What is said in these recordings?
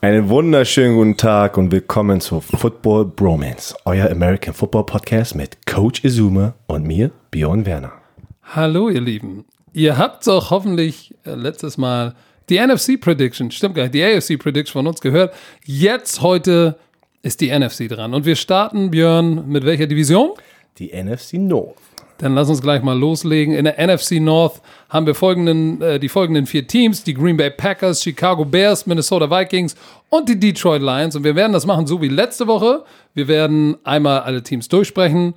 Einen wunderschönen guten Tag und willkommen zu Football Bromance, euer American Football Podcast mit Coach Izuma und mir, Björn Werner. Hallo, ihr Lieben. Ihr habt doch hoffentlich äh, letztes Mal die NFC Prediction, stimmt gar nicht, die AFC Prediction von uns gehört. Jetzt heute ist die NFC dran. Und wir starten, Björn, mit welcher Division? Die NFC North. Dann lass uns gleich mal loslegen. In der NFC North haben wir folgenden, äh, die folgenden vier Teams: die Green Bay Packers, Chicago Bears, Minnesota Vikings und die Detroit Lions. Und wir werden das machen so wie letzte Woche. Wir werden einmal alle Teams durchsprechen.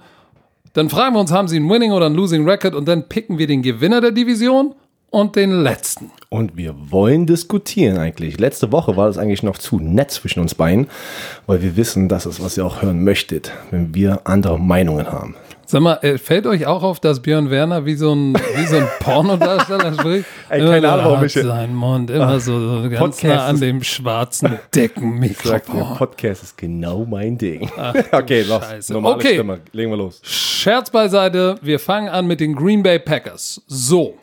Dann fragen wir uns, haben sie ein Winning oder ein Losing Record? Und dann picken wir den Gewinner der Division und den letzten. Und wir wollen diskutieren eigentlich. Letzte Woche war das eigentlich noch zu nett zwischen uns beiden, weil wir wissen, das ist, was ihr auch hören möchtet, wenn wir andere Meinungen haben. Sag mal, äh, fällt euch auch auf, dass Björn Werner wie so ein, wie so ein Pornodarsteller spricht? Ey, keine Immer Ahnung, warum ich- seinen Mund immer so, so ganz Podcast nah an dem schwarzen Deckenmikrofon. Podcast ist genau mein Ding. okay, los. Scheiße. Normale Okay. Stimme. Legen wir los. Scherz beiseite, wir fangen an mit den Green Bay Packers. So,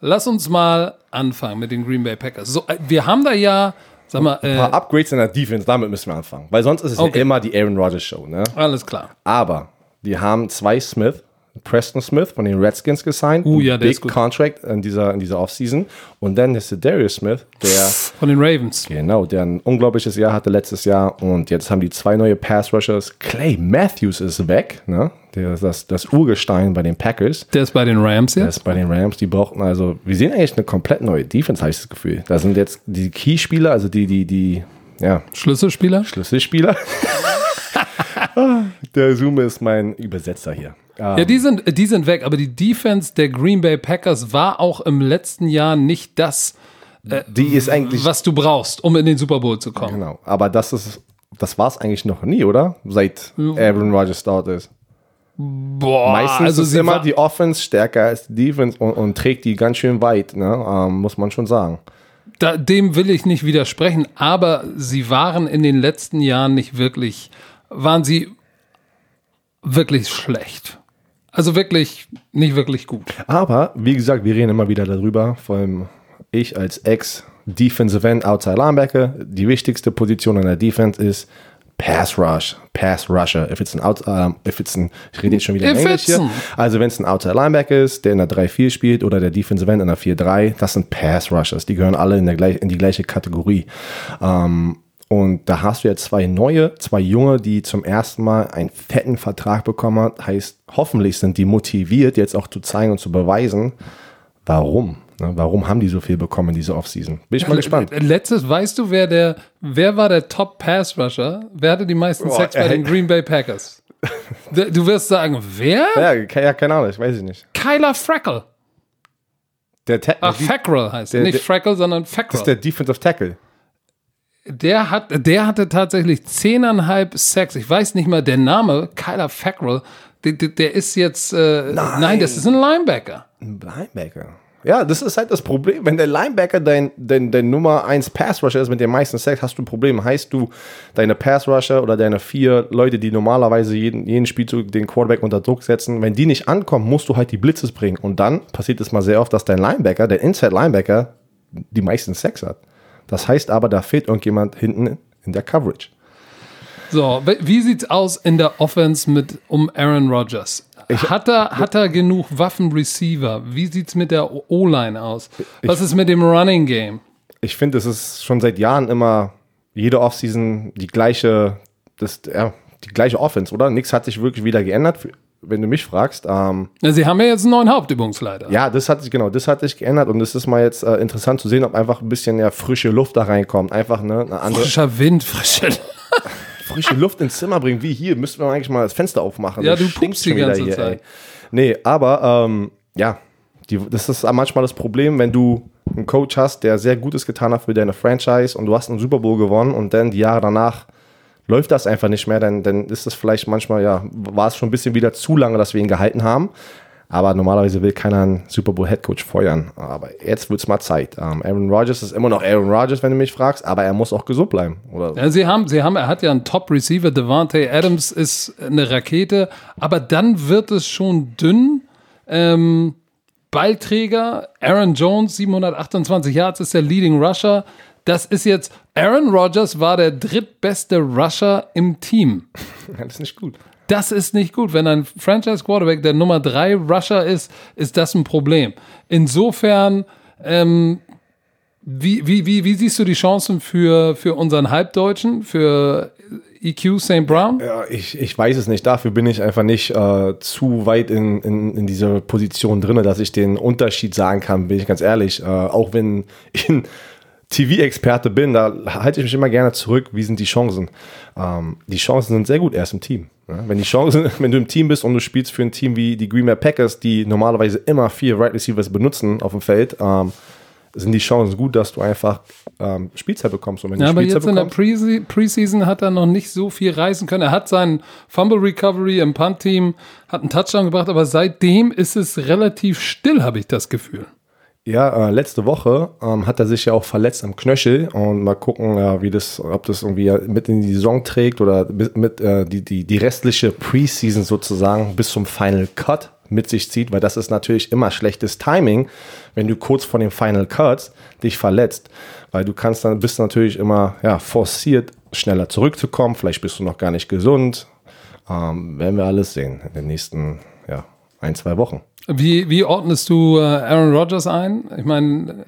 lass uns mal anfangen mit den Green Bay Packers. So, äh, wir haben da ja, sag mal, Ein äh, paar Upgrades in der Defense, damit müssen wir anfangen. Weil sonst ist es Okay. ja immer die Aaron Rodgers Show. Ne? alles klar. Aber die haben zwei Smith, Preston Smith von den Redskins gesigned. Uh, ja, der Big ist gut. Contract in dieser, in dieser Offseason. Und dann ist der Darius Smith, der, Von den Ravens. genau, der ein unglaubliches Jahr hatte letztes Jahr. Und jetzt haben die zwei neue Pass Rushers. Clay Matthews ist weg, ne? Der ist das, das Urgestein bei den Packers. Der ist bei den Rams Der jetzt. ist bei den Rams, die brauchten also, wir sehen eigentlich eine komplett neue Defense, habe ich das Gefühl. Da sind jetzt die Key-Spieler, also die, die, die, ja, Schlüsselspieler. Schlüsselspieler. Der Zoom ist mein Übersetzer hier. Ah, Ja, die sind, die sind weg, aber die Defense der Green Bay Packers war auch im letzten Jahr nicht das, die ist eigentlich, was du brauchst, um in den Super Bowl zu kommen. genau, aber das ist, das war es eigentlich noch nie, oder? Seit Aaron Rodgers dort ist. Boah, Meistens also ist immer die Offense stärker als die Defense und, und trägt die ganz schön weit, ne? ähm, muss man schon sagen. da, dem will ich nicht widersprechen, aber sie waren in den letzten Jahren nicht wirklich, waren sie wirklich schlecht. Also wirklich nicht wirklich gut. Aber, wie gesagt, wir reden immer wieder darüber, vor allem ich als Ex-Defensive End, Outside Linebacker, die wichtigste Position in der Defense ist Pass Rush, Pass Rusher. If it's an out, um, if it's an, ich rede jetzt schon wieder in If Englisch hier. Also wenn es ein Outside Linebacker ist, der in der 3-4 spielt oder der Defensive End in der 4-3, das sind Pass Rushers. Die gehören alle in, der in die gleiche Kategorie. Ähm, und da hast du jetzt zwei neue, zwei junge, die zum ersten Mal einen fetten Vertrag bekommen haben. Heißt, hoffentlich sind die motiviert, jetzt auch zu zeigen und zu beweisen, warum. Ne? Warum haben die so viel bekommen in dieser Offseason? Bin ich mal gespannt. Letztes, weißt du, wer der, wer war der Top Pass Rusher? Wer hatte die meisten Boah, Sacks bei den Green Bay Packers? Du wirst sagen, wer? Ja, ja, keine Ahnung, ich weiß es nicht. Kyler Freckle. Der, Ta- Ach, Fackrell heißt er. der- Nicht Freckle, sondern das ist Fackrell. der Defensive Tackle. Der, hat, der hatte tatsächlich zehneinhalb Sacks. Ich weiß nicht mal, der Name, Kyler Fackrell, der, der, ist jetzt, äh, nein. das ist ein Linebacker. Ein Linebacker. Ja, das ist halt das Problem. Wenn der Linebacker dein, dein, dein Nummer 1 Pass Rusher ist mit den meisten Sacks, hast du ein Problem. Heißt du, deine Pass Rusher oder deine vier Leute, die normalerweise jeden, jeden Spielzug den Quarterback unter Druck setzen, wenn die nicht ankommen, musst du halt die Blitzes bringen. Und dann passiert es mal sehr oft, dass dein Linebacker, der Inside Linebacker, die meisten Sacks hat. Das heißt aber, da fehlt irgendjemand hinten in der Coverage. So, wie sieht's aus in der Offense mit um Aaron Rodgers? Hat er, hat er genug Waffen-Receiver? Wie sieht's mit der O-Line aus? Was ist mit dem Running Game? ich finde, es ist schon seit Jahren immer jede Offseason die gleiche, das, ja, die gleiche Offense, oder? Nichts hat sich wirklich wieder geändert, wenn du mich fragst. Ähm, Na, Sie haben ja jetzt einen neuen Hauptübungsleiter. ja, das hat sich, genau, das hat sich geändert und es ist mal jetzt äh, interessant zu sehen, ob einfach ein bisschen ja, frische Luft da reinkommt. Einfach ne, eine andere Frischer Wind, frische. frische Luft ins Zimmer bringen, wie hier. Müssten wir eigentlich mal das Fenster aufmachen. Ja, Das du pupst die ganze Zeit. ey. Nee, aber ähm, ja, die, das ist manchmal das Problem, wenn du einen Coach hast, der sehr Gutes getan hat für deine Franchise und du hast einen Super Bowl gewonnen und dann die Jahre danach läuft das einfach nicht mehr, dann, dann ist das vielleicht manchmal, ja, war es schon ein bisschen wieder zu lange, dass wir ihn gehalten haben. Aber normalerweise will keiner einen Super Bowl Head Coach feuern. Aber jetzt wird es mal Zeit. Ähm, Aaron Rodgers ist immer noch Aaron Rodgers, wenn du mich fragst, aber er muss auch gesund bleiben. Oder? Ja, sie haben, sie haben, er hat ja einen Top-Receiver, Devante Adams ist eine Rakete, aber dann wird es schon dünn. Ähm, Ballträger, Aaron Jones, 728 Yards, ist der Leading Rusher. Das ist jetzt, Aaron Rodgers war der drittbeste Rusher im Team. das ist nicht gut. Das ist nicht gut. Wenn ein Franchise Quarterback der Nummer drei Rusher ist, ist das ein Problem. Insofern, ähm, wie, wie, wie, wie siehst du die Chancen für, für unseren Halbdeutschen, für EQ St. Brown? Ja, ich, ich weiß es nicht. Dafür bin ich einfach nicht äh, zu weit in, in, in dieser Position drin, dass ich den Unterschied sagen kann, bin ich ganz ehrlich. Äh, auch wenn ich TV-Experte bin, da halte ich mich immer gerne zurück. Wie sind die Chancen? Ähm, die Chancen sind sehr gut erst im Team. Ja, wenn die Chancen, wenn du im Team bist und du spielst für ein Team wie die Green Bay Packers, die normalerweise immer vier Right Receivers benutzen auf dem Feld, ähm, sind die Chancen gut, dass du einfach ähm, Spielzeit bekommst. Und wenn ja, aber Spielzeit jetzt in der bekommst, Pre- Preseason hat er noch nicht so viel reißen können. Er hat seinen Fumble Recovery im Punt-Team, hat einen Touchdown gebracht, aber seitdem ist es relativ still, habe ich das Gefühl. Ja, äh, letzte Woche ähm, hat er sich ja auch verletzt am Knöchel und mal gucken, äh, wie das, ob das irgendwie mit in die Saison trägt oder mit, mit äh, die, die, die restliche Preseason sozusagen bis zum Final Cut mit sich zieht, weil das ist natürlich immer schlechtes Timing, wenn du kurz vor dem Final Cut dich verletzt, weil du kannst dann bist natürlich immer ja forciert schneller zurückzukommen, vielleicht bist du noch gar nicht gesund, ähm, werden wir alles sehen in den nächsten ja ein zwei Wochen. Wie, wie ordnest du äh, Aaron Rodgers ein? Ich meine,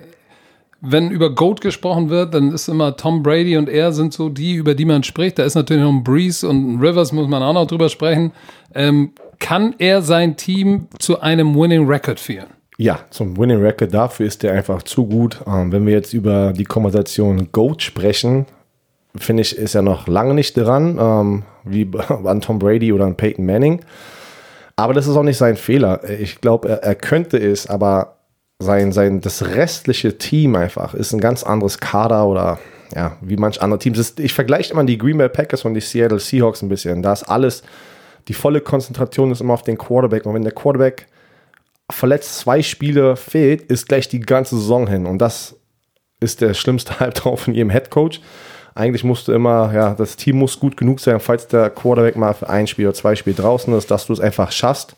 wenn über GOAT gesprochen wird, dann ist immer Tom Brady und er sind so die, über die man spricht. Da ist natürlich noch ein Breeze und ein Rivers, muss man auch noch drüber sprechen. Ähm, kann er sein Team zu einem Winning Record führen? Ja, zum Winning Record dafür ist der einfach zu gut. Ähm, wenn wir jetzt über die Konversation GOAT sprechen, finde ich, ist er noch lange nicht dran, ähm, wie an Tom Brady oder an Peyton Manning. Aber das ist auch nicht sein Fehler. Ich glaube, er, er könnte es, aber sein, sein, das restliche Team einfach ist ein ganz anderes Kader oder ja, wie manch andere Teams. Ich vergleiche immer die Green Bay Packers und die Seattle Seahawks ein bisschen. Da ist alles, die volle Konzentration ist immer auf den Quarterback. Und wenn der Quarterback verletzt zwei Spiele fehlt, ist gleich die ganze Saison hin. Und das ist der schlimmste Halbtraum von jedem Head Coach. Eigentlich musst du immer, ja, das Team muss gut genug sein, falls der Quarterback mal für ein Spiel oder zwei Spiele draußen ist, dass du es einfach schaffst,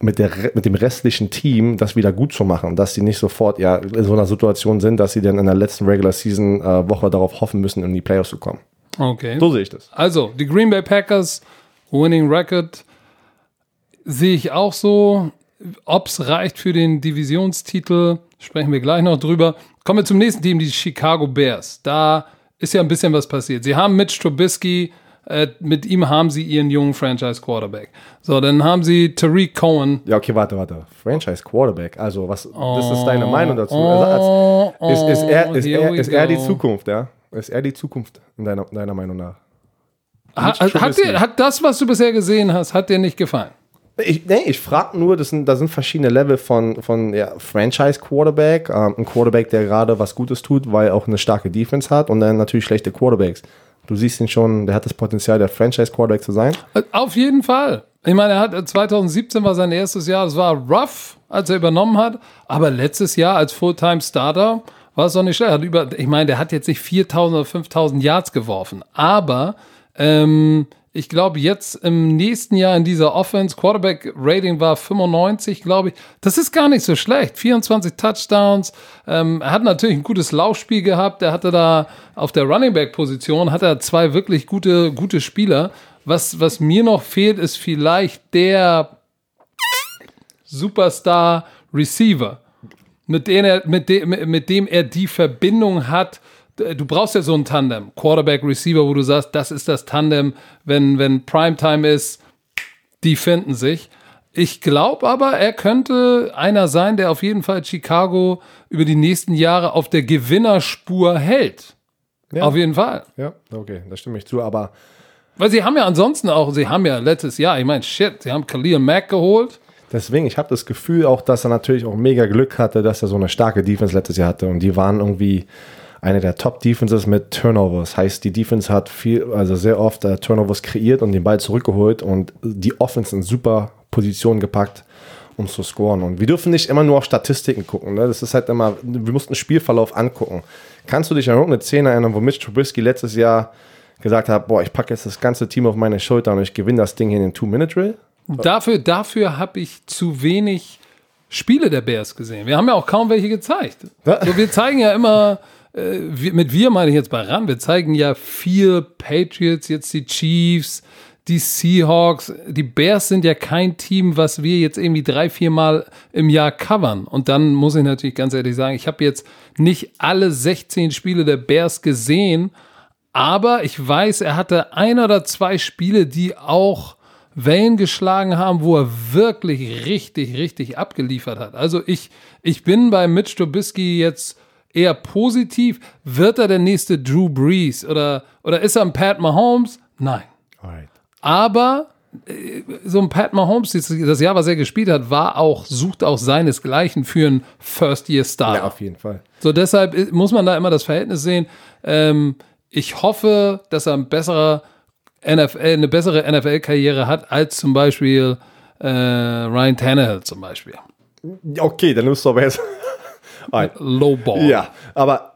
mit, der, mit dem restlichen Team das wieder gut zu machen, dass sie nicht sofort ja in so einer Situation sind, dass sie dann in der letzten Regular Season äh, Woche darauf hoffen müssen, in die Playoffs zu kommen. Okay. So sehe ich das. Also, die Green Bay Packers, Winning Record, sehe ich auch so. Ob es reicht für den Divisionstitel, sprechen wir gleich noch drüber. Kommen wir zum nächsten Team, die Chicago Bears. Da ist ja ein bisschen was passiert. Sie haben Mitch Trubisky, äh, mit ihm haben sie ihren jungen Franchise Quarterback. So, dann haben sie Tariq Cohen. Ja, okay, warte, warte. Franchise Quarterback. Also, was das ist deine Meinung dazu? Also, als, ist, ist, er, ist, er, ist er die. Zukunft, ja? Ist er die Zukunft in deiner, deiner Meinung nach? Hat, Mitch hat, dir, hat das, was du bisher gesehen hast, hat dir nicht gefallen? Ich, nee, ich frage nur, das sind, da sind verschiedene Level von, von ja, Franchise-Quarterback, ähm, ein Quarterback, der gerade was Gutes tut, weil er auch eine starke Defense hat und dann natürlich schlechte Quarterbacks. Du siehst ihn schon, der hat das Potenzial, der Franchise-Quarterback zu sein. Auf jeden Fall. Ich meine, er hat 2017 war sein erstes Jahr, es war rough, als er übernommen hat, aber letztes Jahr als Fulltime-Starter war es doch nicht schlecht. Hat über, ich meine, der hat jetzt nicht 4000 oder 5000 Yards geworfen, aber ähm, ich glaube, jetzt im nächsten Jahr in dieser Offense, Quarterback-Rating war 95, glaube ich. Das ist gar nicht so schlecht. 24 Touchdowns. Ähm, er hat natürlich ein gutes Laufspiel gehabt. Er hatte da auf der Running Back-Position hat er zwei wirklich gute, gute Spieler. Was, was mir noch fehlt, ist vielleicht der Superstar Receiver, mit dem er, mit dem, mit dem er die Verbindung hat. Du brauchst ja so ein Tandem, Quarterback, Receiver, wo du sagst, das ist das Tandem, wenn, wenn Primetime ist, die finden sich. Ich glaube aber, er könnte einer sein, der auf jeden Fall Chicago über die nächsten Jahre auf der Gewinnerspur hält. Ja. Auf jeden Fall. Ja, okay, da stimme ich zu, aber Weil sie haben ja ansonsten auch, sie haben ja letztes Jahr, ich meine, shit, sie haben Khalil Mack geholt. deswegen, ich habe das Gefühl auch, dass er natürlich auch mega Glück hatte, dass er so eine starke Defense letztes Jahr hatte und die waren irgendwie eine der Top-Defenses mit Turnovers. Heißt, die Defense hat viel, also sehr oft äh, Turnovers kreiert und den Ball zurückgeholt und die Offense in super Position gepackt, um zu scoren. Und wir dürfen nicht immer nur auf Statistiken gucken. Ne? Das ist halt immer, wir mussten Spielverlauf angucken. Kannst du dich an irgendeine Szene erinnern, wo Mitch Trubisky letztes Jahr gesagt hat, boah, ich packe jetzt das ganze Team auf meine Schulter und ich gewinne das Ding hier in den Two-Minute-Drill? Dafür, dafür habe ich zu wenig Spiele der Bears gesehen. Wir haben ja auch kaum welche gezeigt. So, wir zeigen ja immer äh, mit wir meine ich jetzt bei RAN, wir zeigen ja viel Patriots, jetzt die Chiefs, die Seahawks, die Bears sind ja kein Team, was wir jetzt irgendwie drei, vier Mal im Jahr covern. Und dann muss ich natürlich ganz ehrlich sagen, ich habe jetzt nicht alle 16 Spiele der Bears gesehen, aber ich weiß, er hatte ein oder zwei Spiele, die auch Wellen geschlagen haben, wo er wirklich richtig, richtig abgeliefert hat. Also ich, ich bin bei Mitch Trubisky jetzt eher positiv. Wird er der nächste Drew Brees oder, oder ist er ein Pat Mahomes? Nein. Alright. Aber äh, so ein Pat Mahomes, das Jahr, was er gespielt hat, war auch, sucht auch seinesgleichen für einen First-Year-Star. Ja, auf jeden Fall. So, deshalb muss man da immer das Verhältnis sehen. Ähm, ich hoffe, dass er ein besserer NFL, eine bessere NFL-Karriere hat als zum Beispiel äh, Ryan Tannehill zum Beispiel. Okay, dann nimmst du aber jetzt. Alright. Low Ball. Ja, aber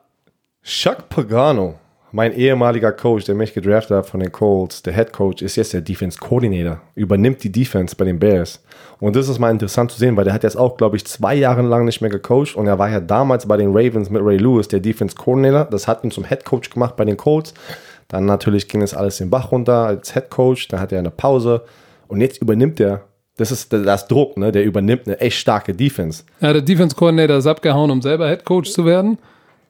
Chuck Pagano, mein ehemaliger Coach, der mich gedraftet hat von den Colts, der Head Coach, ist jetzt der Defense Coordinator, übernimmt die Defense bei den Bears. Und das ist mal interessant zu sehen, weil der hat jetzt auch, glaube ich, zwei Jahre lang nicht mehr gecoacht und er war ja damals bei den Ravens mit Ray Lewis, der Defense Coordinator. Das hat ihn zum Head Coach gemacht bei den Colts. Dann natürlich ging es alles den Bach runter als Head Coach, dann hat er eine Pause und jetzt übernimmt er. Das ist das Druck, ne? Der übernimmt eine echt starke Defense. Ja, der Defense Coordinator ist abgehauen, um selber Head Coach zu werden.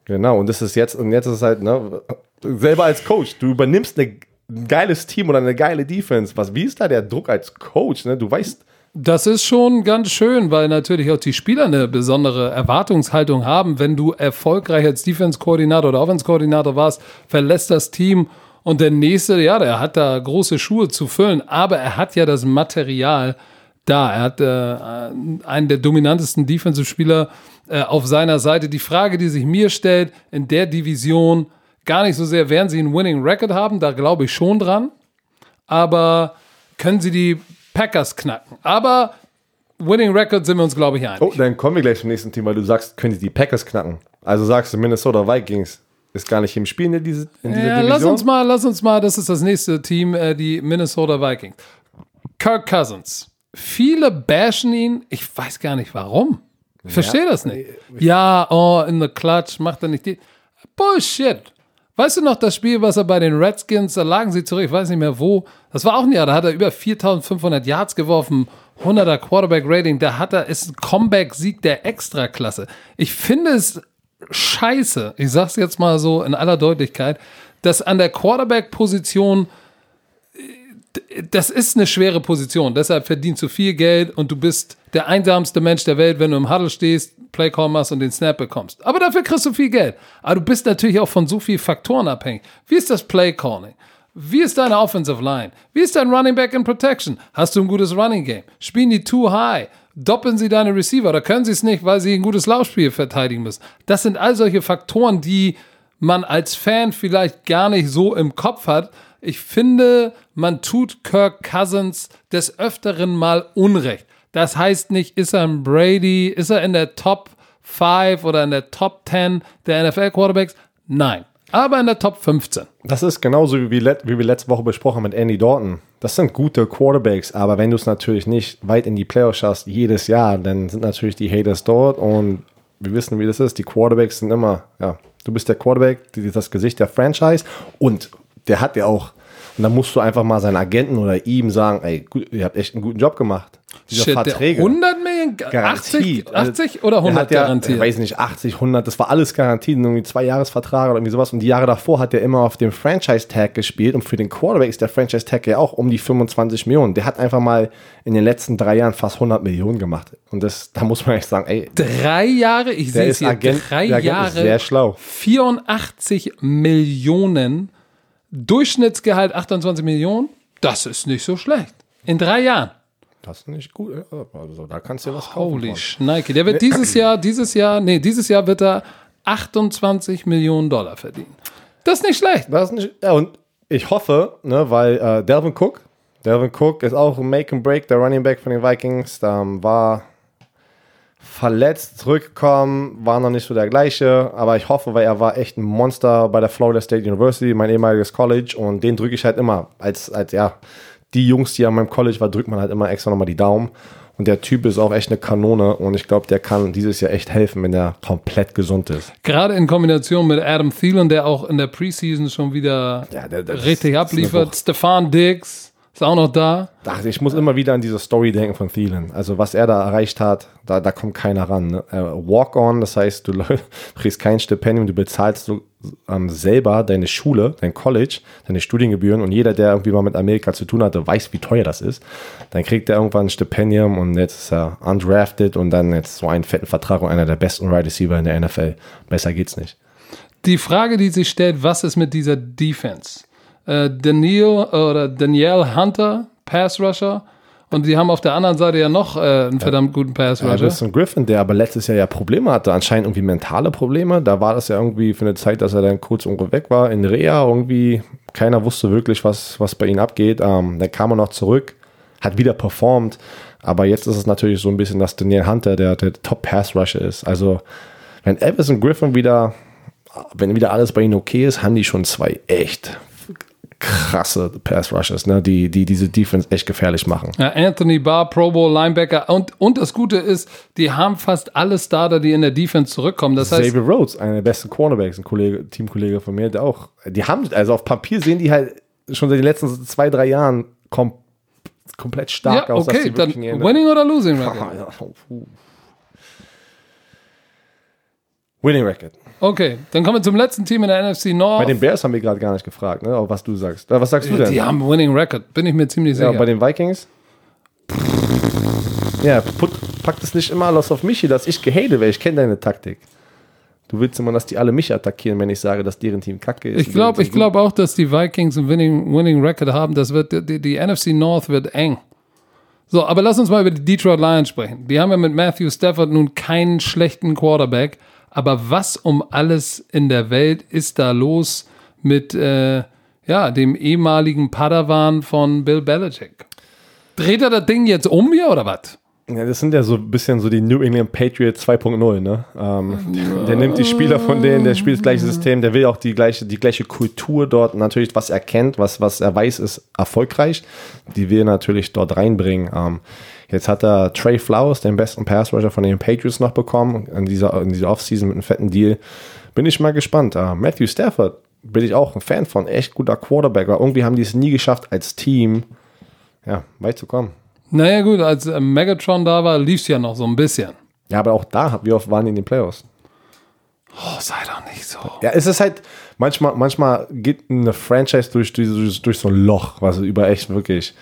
Genau, und das ist jetzt, und jetzt ist es halt, ne, selber als Coach, du übernimmst eine, ein geiles Team oder eine geile Defense. Was, wie ist da der Druck als Coach? Ne? Du weißt, Das ist schon ganz schön, weil natürlich auch die Spieler eine besondere Erwartungshaltung haben. Wenn du erfolgreich als Defense-Koordinator oder Offense-Koordinator warst, verlässt das Team und der nächste, ja, der hat da große Schuhe zu füllen, aber er hat ja das Material da. Er hat äh, einen der dominantesten Defensive-Spieler äh, auf seiner Seite. Die Frage, die sich mir stellt, in der Division gar nicht so sehr, werden sie einen Winning Record haben, da glaube ich schon dran aber können sie die Packers knacken. Aber Winning Record sind wir uns, glaube ich, einig. oh, dann kommen wir gleich zum nächsten Team, weil du sagst, können die die Packers knacken. Also sagst du, Minnesota Vikings ist gar nicht im Spiel in, diese, in dieser ja, Division. lass uns mal, lass uns mal, das ist das nächste Team, äh, die Minnesota Vikings. Kirk Cousins. Viele bashen ihn, ich weiß gar nicht warum. Ich verstehe das nicht. Ja, oh, in the clutch, macht er nicht die. Bullshit. Weißt du noch das Spiel, was er bei den Redskins, da lagen sie zurück, ich weiß nicht mehr wo. Das war auch ein Jahr, da hat er über 4500 Yards geworfen, 100er Quarterback Rating, da hat er, ist ein Comeback-Sieg der Extraklasse. Ich finde es scheiße, ich sag's jetzt mal so in aller Deutlichkeit, dass an der Quarterback-Position das ist eine schwere Position, deshalb verdienst du viel Geld und du bist der einsamste Mensch der Welt, wenn du im Huddle stehst, Playcall machst und den Snap bekommst. Aber dafür kriegst du viel Geld. Aber du bist natürlich auch von so vielen Faktoren abhängig. Wie ist das Playcalling? Wie ist deine Offensive Line? Wie ist dein Running Back in Protection? Hast du ein gutes Running Game? Spielen die too high? Doppeln sie deine Receiver oder können sie es nicht, weil sie ein gutes Laufspiel verteidigen müssen? Das sind all solche Faktoren, die man als Fan vielleicht gar nicht so im Kopf hat. Ich finde, man tut Kirk Cousins des Öfteren mal Unrecht. Das heißt nicht, ist er ein Brady, ist er in der Top 5 oder in der Top 10 der NFL-Quarterbacks? Nein. Aber in der Top 15. Das ist genauso wie, wir letzte Woche besprochen mit Andy Dalton. Das sind gute Quarterbacks, aber wenn du es natürlich nicht weit in die Playoffs schaffst, jedes Jahr, dann sind natürlich die Haters dort und wir wissen, wie das ist. Die Quarterbacks sind immer, ja, du bist der Quarterback, das Gesicht der Franchise und der hat ja auch, und dann musst du einfach mal seinen Agenten oder ihm sagen, ey, gut, ihr habt echt einen guten Job gemacht. Diese Shit, Verträge. 100 Millionen, 80, Garantiert. 80 oder Der 100 hat ja, garantiert? Ich weiß nicht, 80, 100, das war alles garantiert, irgendwie zwei Jahresvertrag oder irgendwie sowas. Und die Jahre davor hat er immer auf dem Franchise-Tag gespielt und für den Quarterback ist der Franchise-Tag ja auch um die 25 Millionen. Der hat einfach mal in den letzten drei Jahren fast 100 Millionen gemacht. Und das, da muss man echt sagen, ey, Drei Jahre, ich sehe es hier, Agent, drei Jahre, sehr schlau. 84 Millionen, Durchschnittsgehalt 28 Millionen, das ist nicht so schlecht. In drei Jahren. Das ist nicht gut. Also, da kannst du dir was kaufen. Holy. Schneike. Der wird dieses Jahr, dieses Jahr, nee, dieses Jahr wird er 28 Millionen Dollar verdienen. Das ist nicht schlecht. Das ist nicht, ja, und ich hoffe, ne, weil äh, Delvin Cook, Delvin Cook ist auch ein Make and Break, der Running Back von den Vikings, ähm, war verletzt, zurückgekommen, war noch nicht so der gleiche, aber ich hoffe, weil er war echt ein Monster bei der Florida State University, mein ehemaliges College und den drücke ich halt immer als, als ja, die Jungs, die an meinem College war, drückt man halt immer extra nochmal die Daumen Und der Typ ist auch echt eine Kanone und ich glaube, der kann dieses Jahr echt helfen, wenn er komplett gesund ist. Gerade in Kombination mit Adam Thielen, der auch in der Preseason schon wieder Ja, der- der- richtig abliefert. Stefan Diggs ist auch noch da. Ich muss immer wieder an diese Story denken von Thielen. Also was er da erreicht hat, da, da kommt keiner ran. Ne? Äh, Walk-on, das heißt, du kriegst kein Stipendium, du bezahlst so, ähm, selber deine Schule, dein College, deine Studiengebühren und jeder, der irgendwie mal mit Amerika zu tun hatte, weiß, wie teuer das ist. Dann kriegt er irgendwann ein Stipendium und jetzt ist er undrafted und dann jetzt so einen fetten Vertrag und einer der besten Wide Receiver in der NFL. Besser geht's nicht. Die Frage, die sich stellt, was ist mit dieser Defense? Äh, Daniel oder Danielle Hunter, Pass Rusher. Und die haben auf der anderen Seite ja noch äh, einen verdammt guten Pass Rusher. Anderson Griffin, der aber letztes Jahr ja Probleme hatte, anscheinend irgendwie mentale Probleme. Da war das ja irgendwie für eine Zeit, dass er dann kurz irgendwo weg war in Reha. Irgendwie keiner wusste wirklich, was, was bei ihm abgeht. Ähm, dann kam er noch zurück, hat wieder performt. Aber jetzt ist es natürlich so ein bisschen, dass Daniel Hunter der, der Top-Pass-Rusher ist. Also, wenn Everson Griffin wieder, wenn wieder alles bei ihnen okay ist, haben die schon zwei echt krasse Pass-Rushers, ne, die, die diese Defense echt gefährlich machen. Ja, Anthony Barr, Pro Bowl Linebacker. Und, und das Gute ist, die haben fast alle Starter, die in der Defense zurückkommen. Das heißt, Xavier Rhodes, einer der besten Cornerbacks, ein Kollege, Teamkollege von mir, der auch, die haben, also auf Papier sehen die halt schon seit den letzten zwei, drei Jahren kom komplett stark ja, aus. dass okay, dann Winning oder Losing ja, puh. Winning Record. Okay, dann kommen wir zum letzten Team in der NFC North. Bei den Bears haben wir gerade gar nicht gefragt, ne, was du sagst. Äh, Was sagst du denn? die haben Winning Record, bin ich mir ziemlich ja, sicher. bei den Vikings? Ja, put, pack das nicht immer alles auf mich dass ich gehate, weil ich kenne deine Taktik. Du willst immer, dass die alle mich attackieren, wenn ich sage, dass deren Team kacke ist. Ich glaube ich glaub auch, dass die Vikings ein Winning, Winning Record haben. Das wird, die, die NFC North wird eng. So, aber lass uns mal über die Detroit Lions sprechen. Die haben ja mit Matthew Stafford nun keinen schlechten Quarterback. Aber was um alles in der Welt ist da los mit äh, ja, dem ehemaligen Padawan von Bill Belichick? Dreht er das Ding jetzt um hier oder was? Ja, das sind ja so ein bisschen so die New England Patriots 2.0, ne? Ähm, der nimmt die Spieler von denen, der spielt das gleiche System, der will auch die gleiche, die gleiche Kultur dort, natürlich, was er kennt, was, was er weiß, ist erfolgreich. Die will er natürlich dort reinbringen. Ähm, jetzt hat er Trey Flowers, den besten Pass Rusher von den Patriots, noch bekommen, in dieser, in dieser Offseason mit einem fetten Deal. Bin ich mal gespannt. Äh, Matthew Stafford bin ich auch ein Fan von, echt guter Quarterback, aber irgendwie haben die es nie geschafft, als Team, ja, weit zu kommen. Naja, gut, als äh, Megatron da war, lief es ja noch so ein bisschen. Ja, aber auch da, wie oft waren die in den Playoffs? Oh, sei doch nicht so. Ja, es ist halt, manchmal, manchmal geht eine Franchise durch, durch, durch so ein Loch, was über echt wirklich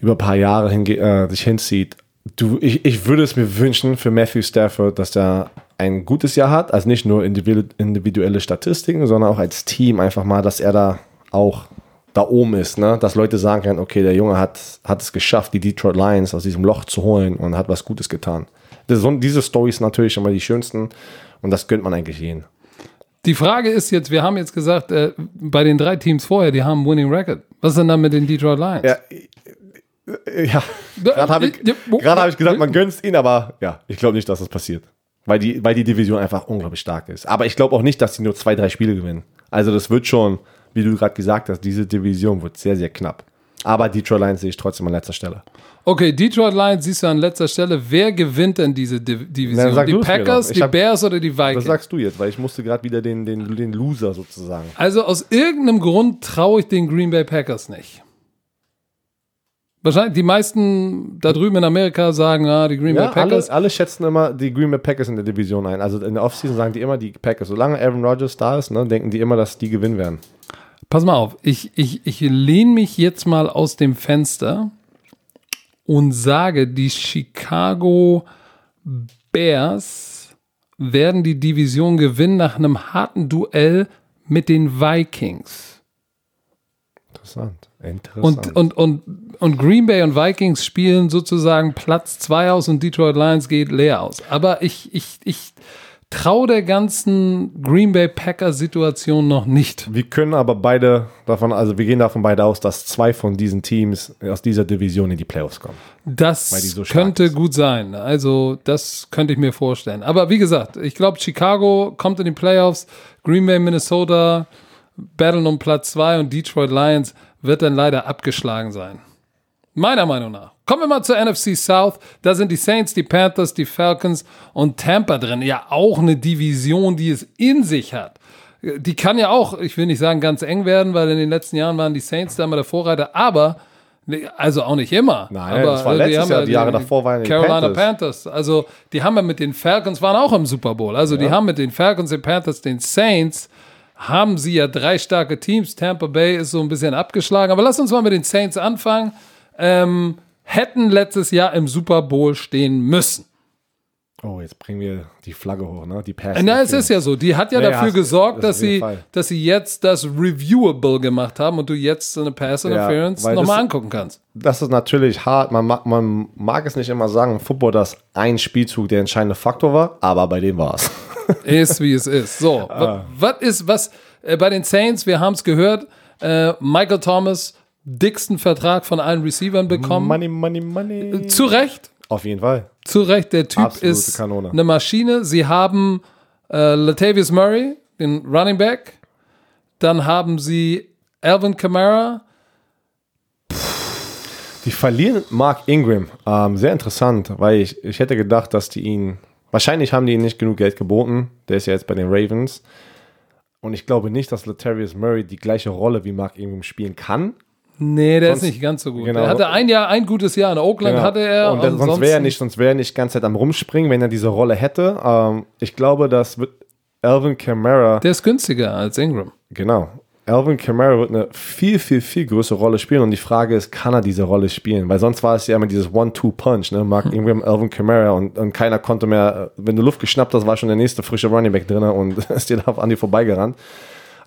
über ein paar Jahre äh, sich hinzieht. Du, ich, ich würde es mir wünschen für Matthew Stafford, dass er ein gutes Jahr hat, also nicht nur individu individuelle Statistiken, sondern auch als Team einfach mal, dass er da auch da oben ist, ne? dass Leute sagen können, okay, der Junge hat, hat es geschafft, die Detroit Lions aus diesem Loch zu holen und hat was Gutes getan. Das, diese Stories natürlich immer die schönsten und das gönnt man eigentlich jeden. Die Frage ist jetzt, wir haben jetzt gesagt, äh, bei den drei Teams vorher, die haben Winning Record. Was ist denn dann mit den Detroit Lions? Ja, ja. gerade habe ich, gerade hab ich gesagt, man gönnt ihn, aber ja, ich glaube nicht, dass das passiert. Weil die, weil die Division einfach unglaublich stark ist. Aber ich glaube auch nicht, dass sie nur zwei, drei Spiele gewinnen. Also das wird schon, wie du gerade gesagt hast, diese Division wird sehr, sehr knapp. Aber Detroit Lions sehe ich trotzdem an letzter Stelle. Okay, Detroit Lions siehst du an letzter Stelle. Wer gewinnt denn diese Div Division? Na, die Packers, die hab- Bears oder die Was Vikings? sagst du jetzt? Weil ich musste gerade wieder den, den, den Loser sozusagen. Also aus irgendeinem Grund traue ich den Green Bay Packers nicht. Wahrscheinlich die meisten da drüben in Amerika sagen, ah, die Green Ja, Bay Packers. alle, alle schätzen immer die Green Bay Packers in der Division ein. Also in der Offseason sagen die immer die Packers. Solange Aaron Rodgers da ist, ne, denken die immer, dass die gewinnen werden. Pass mal auf, ich, ich, ich lehne mich jetzt mal aus dem Fenster und sage, die Chicago Bears werden die Division gewinnen nach einem harten Duell mit den Vikings. Interessant. Interessant. Und, und, und, und Green Bay und Vikings spielen sozusagen Platz 2 aus und Detroit Lions geht leer aus. Aber ich, ich, ich traue der ganzen Green Bay Packers Situation noch nicht. Wir können aber beide davon, also wir gehen davon beide aus, dass zwei von diesen Teams aus dieser Division in die Playoffs kommen. Das so könnte ist. gut sein. Also, das könnte ich mir vorstellen. Aber wie gesagt, ich glaube, Chicago kommt in die Playoffs, Green Bay, Minnesota battlen um Platz 2 und Detroit Lions wird dann leider abgeschlagen sein. Meiner Meinung nach. Kommen wir mal zur NFC South. Da sind die Saints, die Panthers, die Falcons und Tampa drin. Ja, auch eine Division, die es in sich hat. Die kann ja auch, ich will nicht sagen ganz eng werden, weil in den letzten Jahren waren die Saints da immer der Vorreiter, aber Also auch nicht immer. Nein, aber das war äh, letztes haben Jahr, ja die Jahre davor waren die Carolina Panthers. Panthers. Also die haben ja mit den Falcons, waren auch im Super Bowl. Also die haben mit den Falcons, den Panthers, den Saints, haben sie ja drei starke Teams. Tampa Bay ist so ein bisschen abgeschlagen. Aber lass uns mal mit den Saints anfangen. Ähm, hätten letztes Jahr im Super Bowl stehen müssen. Oh, jetzt bringen wir die Flagge hoch, ne? Die Pass. Na, es ist ja so. Die hat ja Ja, dafür gesorgt, das dass sie, Fall. dass sie jetzt das Reviewable gemacht haben und du jetzt eine Pass Interference weil nochmal angucken kannst. Das ist natürlich hart. Man mag, man mag es nicht immer sagen im Football, dass ein Spielzug der entscheidende Faktor war, aber bei dem war es. Ist wie es ist. So, Ah. was ist, was äh, bei den Saints, wir haben es gehört, äh, Michael Thomas, dicksten Vertrag von allen Receivern bekommen. Money, money, money. Zu Recht, Auf jeden Fall. Zu Recht, der Typ Absolute ist Kanone. eine Maschine. Sie haben äh, Latavius Murray, den Running Back. Dann haben sie Alvin Kamara. Die verlieren Mark Ingram. Ähm, sehr interessant, weil ich, ich hätte gedacht, dass die ihn. Wahrscheinlich haben die ihm nicht genug Geld geboten. Der ist ja jetzt bei den Ravens. Und ich glaube nicht, dass Latavius Murray die gleiche Rolle wie Mark Ingram spielen kann. Nee, der Sonst- ist nicht ganz so gut. genau. Er hatte ein Jahr, ein gutes Jahr in Oakland Genau. hatte er. Und das, sonst wäre er nicht, sonst wäre er nicht die ganze Zeit am rumspringen, wenn er diese Rolle hätte. Ähm, ich glaube, das wird Alvin Kamara. Der ist günstiger als Ingram. Genau. Alvin Kamara wird eine viel, viel, viel größere Rolle spielen und die Frage ist, kann er diese Rolle spielen? Weil sonst war es ja immer dieses One-Two-Punch, ne? Mark Ingram, Alvin Kamara und, und keiner konnte mehr, wenn du Luft geschnappt hast, war schon der nächste frische Running Back drin und ist dir da an dir vorbeigerannt.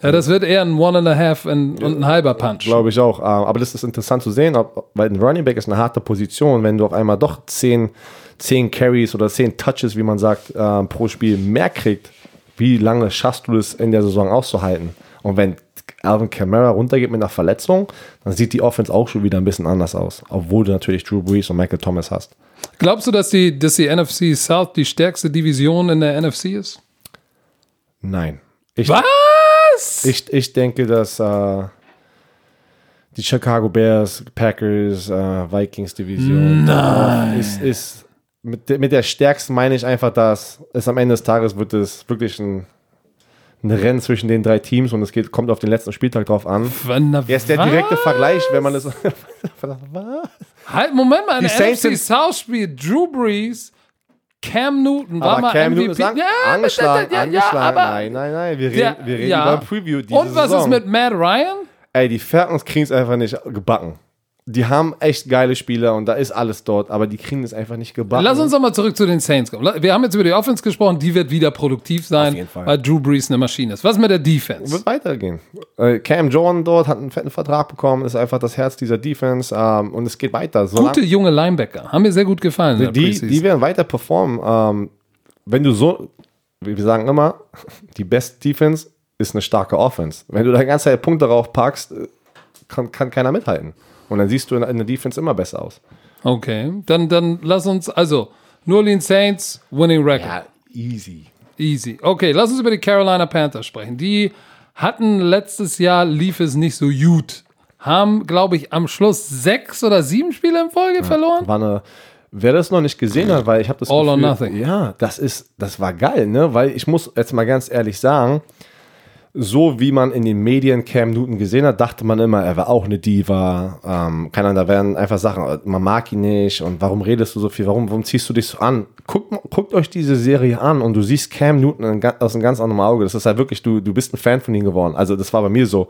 Ja, das wird eher ein One and a Half und, und ein halber Punch. Glaube ich auch. Ähm, Aber das ist interessant zu sehen, ob, weil ein Running Back ist eine harte Position, wenn du auf einmal doch 10, 10 Carries oder 10 Touches, wie man sagt, ähm, pro Spiel mehr kriegt, wie lange schaffst du es in der Saison auszuhalten? Und wenn Alvin Kamara runtergeht mit einer Verletzung, dann sieht die Offense auch schon wieder ein bisschen anders aus. Obwohl du natürlich Drew Brees und Michael Thomas hast. Glaubst du, dass die, dass die NFC South die stärkste Division in der NFC ist? Nein. Ich, Was? Ich, ich denke, dass äh, die Chicago Bears, Packers, äh, Vikings Division äh, ist, ist mit, der- mit der stärksten meine ich einfach, dass es am Ende des Tages wird es wirklich ein, ein Rennen zwischen den drei Teams und es geht, kommt auf den letzten Spieltag drauf an. Na, Jetzt der was? direkte Vergleich, wenn man es. Halt, Moment mal, Die der Saints NFC South spielt Drew Brees, Cam Newton war Aber mal Cam MVP. Newton ist an, ja, angeschlagen, ja, ja, angeschlagen. aber nein, nein, nein, wir reden, wir reden ja. über ein Preview. Diese Und was Saison. ist mit Matt Ryan? Ey, die Falcons kriegen es einfach nicht gebacken. Die haben echt geile Spieler und da ist alles dort, aber die kriegen es einfach nicht gebacken. Lass uns doch mal zurück zu den Saints kommen. Wir haben jetzt über die Offense gesprochen, die wird wieder produktiv sein, Auf jeden Fall. weil Drew Brees eine Maschine ist. Was mit der Defense? wird weitergehen. Äh, Cam Jordan dort hat einen fetten Vertrag bekommen, ist einfach das Herz dieser Defense ähm, und es geht weiter. Solange- Gute junge Linebacker. Haben mir sehr gut gefallen. die, Preseason. die werden weiter performen. Ähm, wenn du so, wie wir sagen immer, die Best Defense ist eine starke Offense. Wenn du da die ganze Zeit Punkte drauf packst, äh, kann, kann keiner mithalten. Und dann siehst du in, der Defense immer besser aus. Okay, dann, dann lass uns, also, New Orleans Saints, Winning Record. easy. Easy. Okay, lass uns über die Carolina Panthers sprechen. Die hatten letztes Jahr, lief es nicht so gut. Haben, glaube ich, am Schluss sechs oder sieben Spiele in Folge verloren. War eine, wer das noch nicht gesehen hat, weil ich habe das All or nothing. Ja, das ist, das war geil, ne? Weil ich muss jetzt mal ganz ehrlich sagen, so wie man in den Medien Cam Newton gesehen hat, dachte man immer, er war auch eine Diva. Ähm, keine Ahnung, da werden einfach Sachen, man mag ihn nicht und warum redest du so viel, warum, warum ziehst du dich so an? Guckt, guckt euch diese Serie an und du siehst Cam Newton aus einem ganz anderen Auge. Das ist halt wirklich, du, du bist ein Fan von ihm geworden. Also das war bei mir so.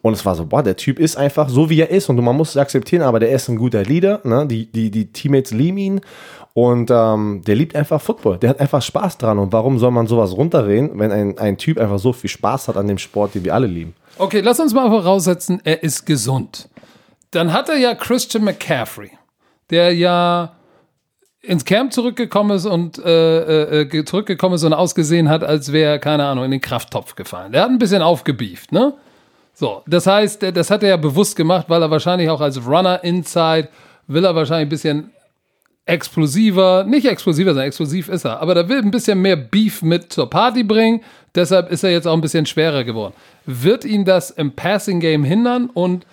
Und es war so, boah, der Typ ist einfach so, wie er ist und man muss es akzeptieren, aber der ist ein guter Leader. Ne? Die, die, die Teammates lieben ihn und ähm, der liebt einfach Football. Der hat einfach Spaß dran. Und warum soll man sowas runterreden, wenn ein, ein Typ einfach so viel Spaß hat an dem Sport, den wir alle lieben? Okay, lass uns mal voraussetzen, er ist gesund. Dann hat er ja Christian McCaffrey, der ja ins Camp zurückgekommen ist und äh, äh, ge- zurückgekommen ist und ausgesehen hat, als wäre er, keine Ahnung, in den Krafttopf gefallen. Der hat ein bisschen aufgebieft, ne? So, das heißt, das hat er ja bewusst gemacht, weil er wahrscheinlich auch als Runner Inside will er wahrscheinlich ein bisschen explosiver, nicht explosiver, sondern explosiv ist er, aber der will ein bisschen mehr Beef mit zur Party bringen, deshalb ist er jetzt auch ein bisschen schwerer geworden. Wird ihn das im Passing Game hindern und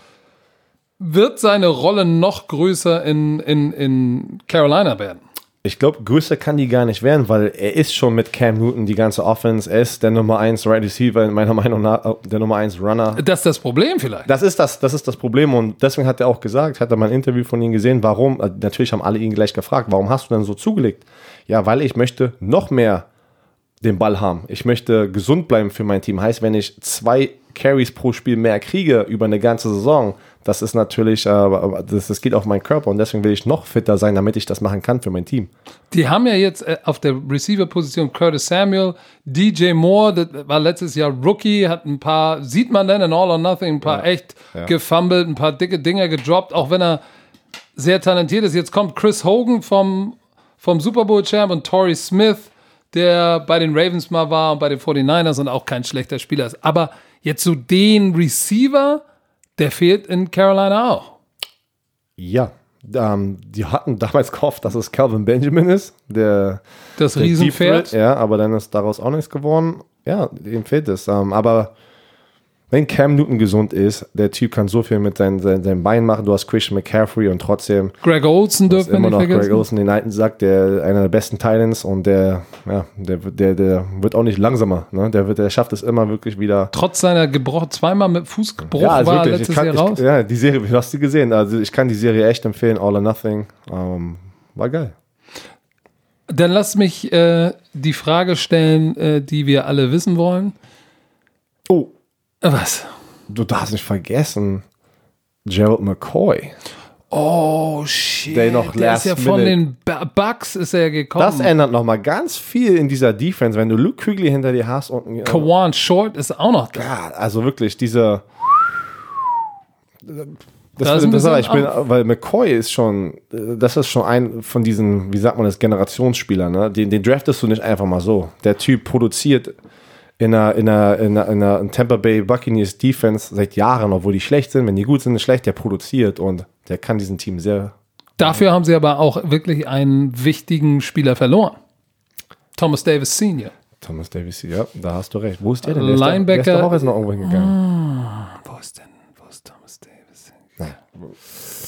wird seine Rolle noch größer in, in, in Carolina werden? Ich glaube, größer kann die gar nicht werden, weil er ist schon mit Cam Newton die ganze Offense. Er ist der Nummer 1 Right Receiver, meiner Meinung nach äh, der Nummer 1 Runner. Das ist das Problem vielleicht. Das ist das, das ist das Problem und deswegen hat er auch gesagt, ich hatte mal ein Interview von ihm gesehen, warum, äh, natürlich haben alle ihn gleich gefragt, warum hast du denn so zugelegt? Ja, weil ich möchte noch mehr den Ball haben. Ich möchte gesund bleiben für mein Team. Heißt, wenn ich zwei Carries pro Spiel mehr kriege über eine ganze Saison, das ist natürlich, äh, das, das geht auf meinen Körper und deswegen will ich noch fitter sein, damit ich das machen kann für mein Team. Die haben ja jetzt äh, auf der Receiver-Position Curtis Samuel, DJ Moore, das war letztes Jahr Rookie, hat ein paar, sieht man denn in All or Nothing, ein paar Ja, echt ja. gefummelt, ein paar dicke Dinger gedroppt, auch wenn er sehr talentiert ist. Jetzt kommt Chris Hogan vom, vom Super Bowl-Champ und Torrey Smith, der bei den Ravens mal war und bei den 49ers und auch kein schlechter Spieler ist. Aber jetzt so den Receiver, der fehlt in Carolina auch. Ja, ähm, die hatten damals gehofft, dass es Calvin Benjamin ist, der Das der Riesenpferd. Ja, aber dann ist daraus auch nichts geworden. Ja, ihm fehlt es. Ähm, aber wenn Cam Newton gesund ist, der Typ kann so viel mit seinen, seinen, seinen Beinen machen. Du hast Christian McCaffrey und trotzdem Greg Olson ist dürfen wir immer noch vergessen. Greg Olsen, den alten Sack, der einer der besten Titans und der, ja, der, der, der wird auch nicht langsamer. Ne? Der, wird, der schafft es immer wirklich wieder. Trotz seiner Gebroch, zweimal mit Fußgebruch also war wirklich, letztes kann, Jahr raus. Ich, ja, die Serie, du hast die gesehen. Also ich kann die Serie echt empfehlen, All or Nothing. Ähm, war geil. Dann lass mich äh, die Frage stellen, äh, die wir alle wissen wollen. Oh, Was? du darfst nicht vergessen, Gerald McCoy. Oh shit. Der noch der ist ja von minute- den Bu- Bucks ist er gekommen. Das ändert nochmal ganz viel in dieser Defense, wenn du Luke Kuechly hinter dir hast und Kawan Short ist auch noch da. ja, also wirklich diese das, Da ist ein das, bisschen ich bin, weil McCoy ist schon, das ist schon ein von diesen, wie sagt man das, Generationsspielern, ne? Den, den draftest du nicht einfach mal so. Der Typ produziert in einer, in einer, in einer, in einer Tampa Bay Buccaneers Defense seit Jahren, obwohl die schlecht sind. Wenn die gut sind, ist schlecht, der produziert und der kann diesen Team sehr. Dafür haben sie aber auch wirklich einen wichtigen Spieler verloren. Thomas Davis Senior. Thomas Davis, ja, da hast du recht. Wo ist der denn? Der ist Linebacker- Doch, der ist doch auch jetzt noch irgendwo hingegangen. Wo ist denn, wo ist Thomas Davis?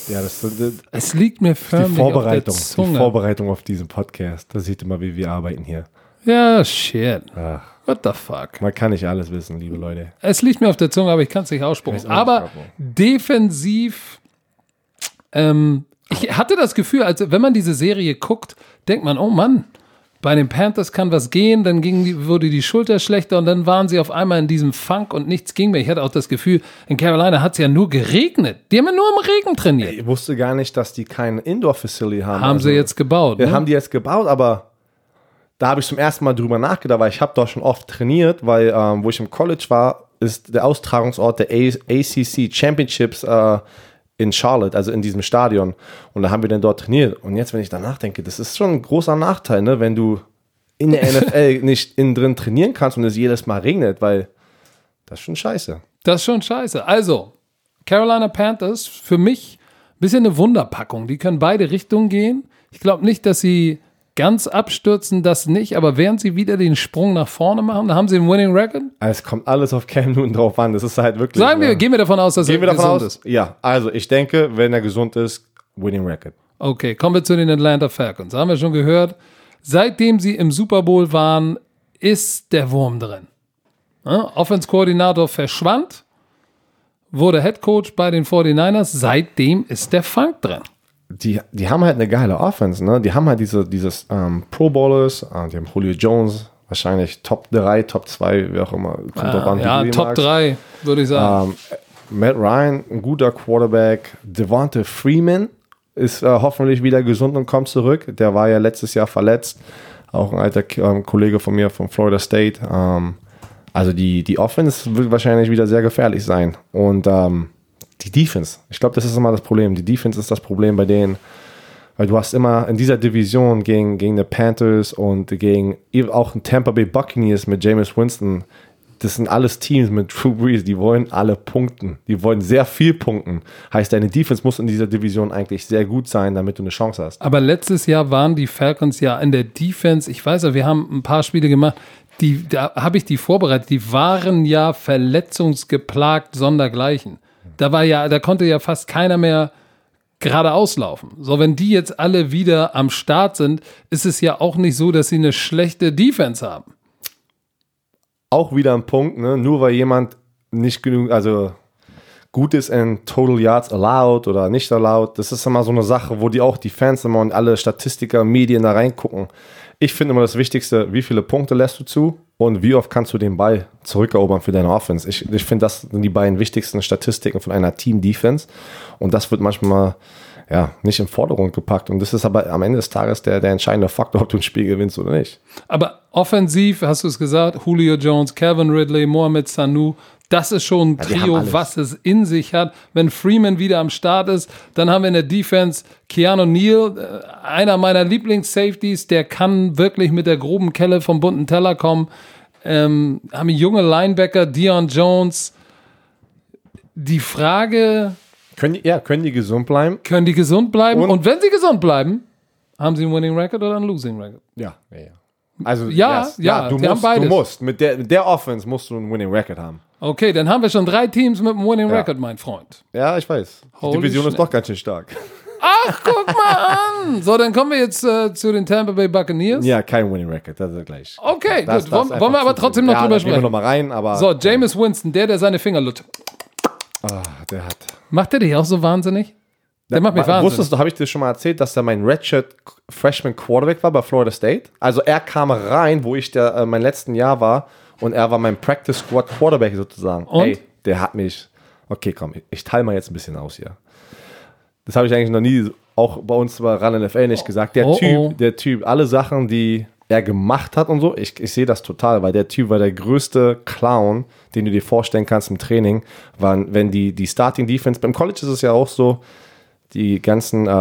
Ja, das, das, das Es liegt mir die förmlich Vorbereitung, auf der die Zunge. Vorbereitung auf diesen Podcast. Da sieht immer, wie wir arbeiten hier. ja, shit. Ach, What the fuck? man kann nicht alles wissen, liebe Leute. Es liegt mir auf der Zunge, aber ich kann es nicht aussprechen. Aber defensiv, ähm, ich hatte das Gefühl, als wenn man diese Serie guckt, denkt man, oh Mann, bei den Panthers kann was gehen, dann ging die, wurde die Schulter schlechter und dann waren sie auf einmal in diesem Funk und nichts ging mehr. Ich hatte auch das Gefühl, in Carolina hat es ja nur geregnet. Die haben ja nur im Regen trainiert. Ich wusste gar nicht, dass die kein Indoor-Facility haben. haben Also, sie jetzt gebaut. Ne? haben die jetzt gebaut, aber da habe ich zum ersten Mal drüber nachgedacht, weil ich habe doch schon oft trainiert, weil ähm, wo ich im College war, ist der Austragungsort der ACC Championships äh, in Charlotte, also in diesem Stadion. Und da haben wir dann dort trainiert. Und jetzt, wenn ich danach denke, das ist schon ein großer Nachteil, ne? wenn du in der NFL nicht innen drin trainieren kannst und es jedes Mal regnet, weil das ist schon scheiße. Das ist schon scheiße. Also, Carolina Panthers, für mich ein bisschen eine Wunderpackung. Die können beide Richtungen gehen. Ich glaube nicht, dass sie ganz abstürzen, das nicht, aber während sie wieder den Sprung nach vorne machen, dann haben sie einen Winning Record. Also Es kommt alles auf Cam Newton drauf an. Das ist halt wirklich. Sagen wir, ne? gehen wir davon aus, dass Gehen wir er davon gesund aus? ist. Ja, also ich denke, wenn er gesund ist, Winning Record. Okay, kommen wir zu den Atlanta Falcons. Haben wir schon gehört. Seitdem sie im Super Bowl waren, ist der Wurm drin. Ja, Offense-Koordinator verschwand, wurde Head Coach bei den 49ers. Seitdem ist der Funk drin. Die, die haben halt eine geile Offense, ne? Die haben halt diese, dieses ähm, Pro Bowlers, äh, die haben Julio Jones, wahrscheinlich Top 3, Top 2, wie auch immer. Kommt drauf an, ja, Top magst. 3, würde ich sagen. Ähm, Matt Ryan, ein guter Quarterback. Devonta Freeman ist äh, hoffentlich wieder gesund und kommt zurück. Der war ja letztes Jahr verletzt. Auch ein alter ähm, Kollege von mir von Florida State. Ähm, also die, die Offense wird wahrscheinlich wieder sehr gefährlich sein. Und ähm, die Defense, ich glaube, das ist immer das Problem. Die Defense ist das Problem bei denen. Weil du hast immer in dieser Division gegen, gegen die Panthers und gegen auch ein Tampa Bay Buccaneers mit Jameis Winston. Das sind alles Teams mit Drew Brees, die wollen alle punkten. Die wollen sehr viel punkten. Heißt, deine Defense muss in dieser Division eigentlich sehr gut sein, damit du eine Chance hast. Aber letztes Jahr waren die Falcons ja in der Defense, ich weiß ja, wir haben ein paar Spiele gemacht, die, da habe ich die vorbereitet, die waren ja verletzungsgeplagt sondergleichen. Da war ja, da konnte ja fast keiner mehr geradeaus laufen. So, wenn die jetzt alle wieder am Start sind, ist es ja auch nicht so, dass sie eine schlechte Defense haben. Auch wieder ein Punkt, ne? Nur weil jemand nicht genug, also gut ist in Total Yards allowed oder nicht allowed, das ist immer so eine Sache, wo die auch die Fans immer und alle Statistiker, Medien da reingucken. Ich finde immer das Wichtigste, wie viele Punkte lässt du zu und wie oft kannst du den Ball zurückerobern für deine Offense. Ich, ich finde, das sind die beiden wichtigsten Statistiken von einer Team-Defense und das wird manchmal ja, nicht in Vordergrund gepackt. Und das ist aber am Ende des Tages der, der entscheidende Faktor, ob du ein Spiel gewinnst oder nicht. Aber offensiv, hast du es gesagt, Julio Jones, Kevin Ridley, Mohamed Sanu, das ist schon ein Ja, Trio, alles. was es in sich hat. Wenn Freeman wieder am Start ist, dann haben wir in der Defense Keanu Neal, äh, einer meiner Lieblings-Safeties, der kann wirklich mit der groben Kelle vom bunten Teller kommen. Ähm, haben junge Linebacker, Dion Jones. Die Frage, Können die, ja, können die gesund bleiben? können die gesund bleiben? Und, Und- wenn sie gesund bleiben, haben sie einen Winning Record oder einen Losing Record? Ja, ja, ja. Also, Ja, yes. ja, du die haben musst, du musst. Mit der, mit der Offense musst du einen Winning Record haben. Okay, dann haben wir schon drei Teams mit einem Winning Ja. Record, mein Freund. Ja, ich weiß. Die Division ist doch ganz schön stark. Ach, guck mal an. So, dann kommen wir jetzt äh, zu den Tampa Bay Buccaneers. Ja, kein Winning Record, das ist gleich. Okay, Das- gut. das Wollen, wollen wir aber trotzdem noch ja, drüber da gehen wir sprechen? noch mal rein, aber So, Jameis Winston, der, der seine Finger lutscht. ah, der hat. Macht der dich auch so wahnsinnig? Der macht mich Wa- wahnsinnig. Wusstest du, habe ich dir schon mal erzählt, dass er mein Redshirt Freshman Quarterback war bei Florida State? Also er kam rein, wo ich der, äh, mein letzten Jahr war und er war mein Practice Squad Quarterback sozusagen. Und? Ey, der hat mich. Okay, komm, ich, teile mal jetzt ein bisschen aus hier. Das habe ich eigentlich noch nie, auch bei uns bei RAN NFL nicht gesagt. Der Oh, Typ, oh. der Typ, alle Sachen, die er gemacht hat und so, ich, ich sehe das total, weil der Typ war der größte Clown, den du dir vorstellen kannst im Training, waren, wenn die, die Starting Defense, beim College ist es ja auch so, die ganzen äh,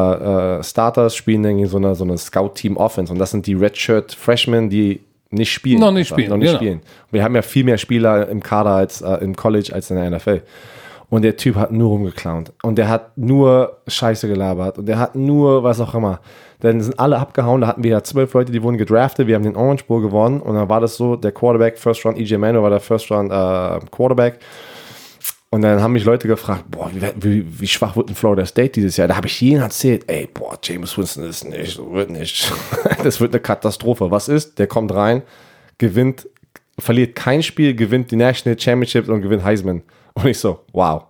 äh, Starters spielen dann gegen so eine, so eine Scout-Team-Offense und das sind die Redshirt Freshmen, die nicht spielen. Noch nicht spielen, Noch nicht genau. spielen. Wir haben ja viel mehr Spieler im Kader als äh, im College als in der NFL. Und der Typ hat nur rumgeklaunt. Und der hat nur Scheiße gelabert. Und der hat nur was auch immer. Dann sind alle abgehauen. Da hatten wir ja zwölf Leute, die wurden gedraftet. Wir haben den Orange Bowl gewonnen. Und dann war das so, der Quarterback, First Round, EJ Manuel war der First Round äh, Quarterback. Und dann haben mich Leute gefragt, boah, wie, wie, wie schwach wird denn Florida State dieses Jahr? Da habe ich jedem erzählt, ey, boah, James Winston ist nicht, wird nicht. das wird eine Katastrophe. Was ist? Der kommt rein, gewinnt, verliert kein Spiel, gewinnt die National Championship und gewinnt Heisman. Und ich so, wow.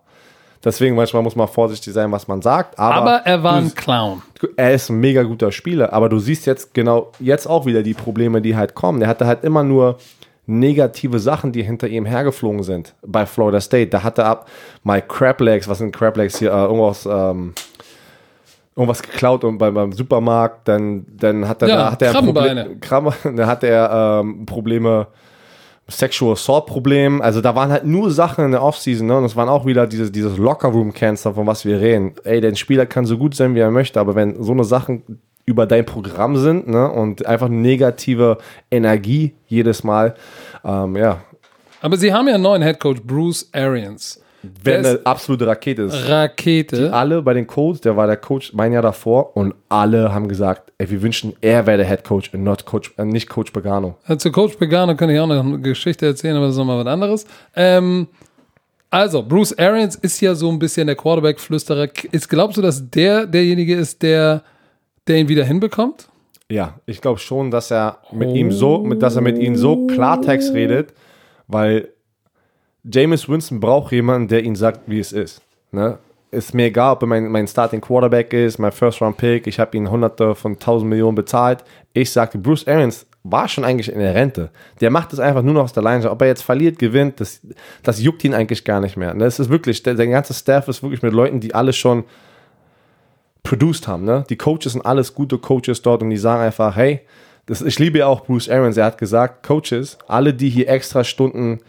Deswegen manchmal muss man vorsichtig sein, was man sagt. Aber, Aber er war ein Clown. er ist ein mega guter Spieler, aber du siehst jetzt genau jetzt auch wieder die Probleme, die halt kommen. Der hatte halt immer nur negative Sachen, die hinter ihm hergeflogen sind bei Florida State. Da hatte er ab mal Crab Legs, was sind Crab Legs hier, äh, irgendwas, ähm, irgendwas geklaut und beim, beim Supermarkt, dann, dann hat er, Ja, da hat er. Problem, Krabben, dann hat er ähm, Probleme, Sexual Assault Problem. Also da waren halt nur Sachen in der Offseason, ne? Und es waren auch wieder dieses, dieses Locker-Room-Cancer, von was wir reden. Ey, der Spieler kann so gut sein, wie er möchte, aber wenn so eine Sachen über dein Programm sind, ne? Und einfach negative Energie jedes Mal, ähm, ja, Aber sie haben ja einen neuen Headcoach, Bruce Arians. wenn eine absolute Rakete ist. Rakete. Alle bei den Colts, der war der Coach mein Jahr davor und alle haben gesagt, ey, wir wünschen, er wäre der Head Coach und not Coach, äh, nicht Coach Pagano. Äh, Zu Coach Pagano kann ich auch noch eine Geschichte erzählen, aber das ist nochmal was anderes. Ähm, also, Bruce Arians ist ja so ein bisschen der Quarterback-Flüsterer. Ist, glaubst du, dass der derjenige ist, der, der ihn wieder hinbekommt? Ja, ich glaube schon, dass er mit ihm so, dass er mit ihm so Klartext redet, weil Jameis Winston braucht jemanden, der ihm sagt, wie es ist. Ne? Ist mir egal, ob er mein, mein Starting Quarterback ist, mein First Round Pick, ich habe ihn hunderte von tausend Millionen bezahlt. Ich sagte, Bruce Arians war schon eigentlich in der Rente. Der macht es einfach nur noch aus der Leidenschaft. Ob er jetzt verliert, gewinnt, das, das juckt ihn eigentlich gar nicht mehr. Ne? Es ist wirklich, der, der ganze Staff ist wirklich mit Leuten, die alle schon produced haben. Ne? Die Coaches sind alles gute Coaches dort und die sagen einfach, hey, das, ich liebe ja auch Bruce Arians, er hat gesagt, Coaches, alle, die hier extra Stunden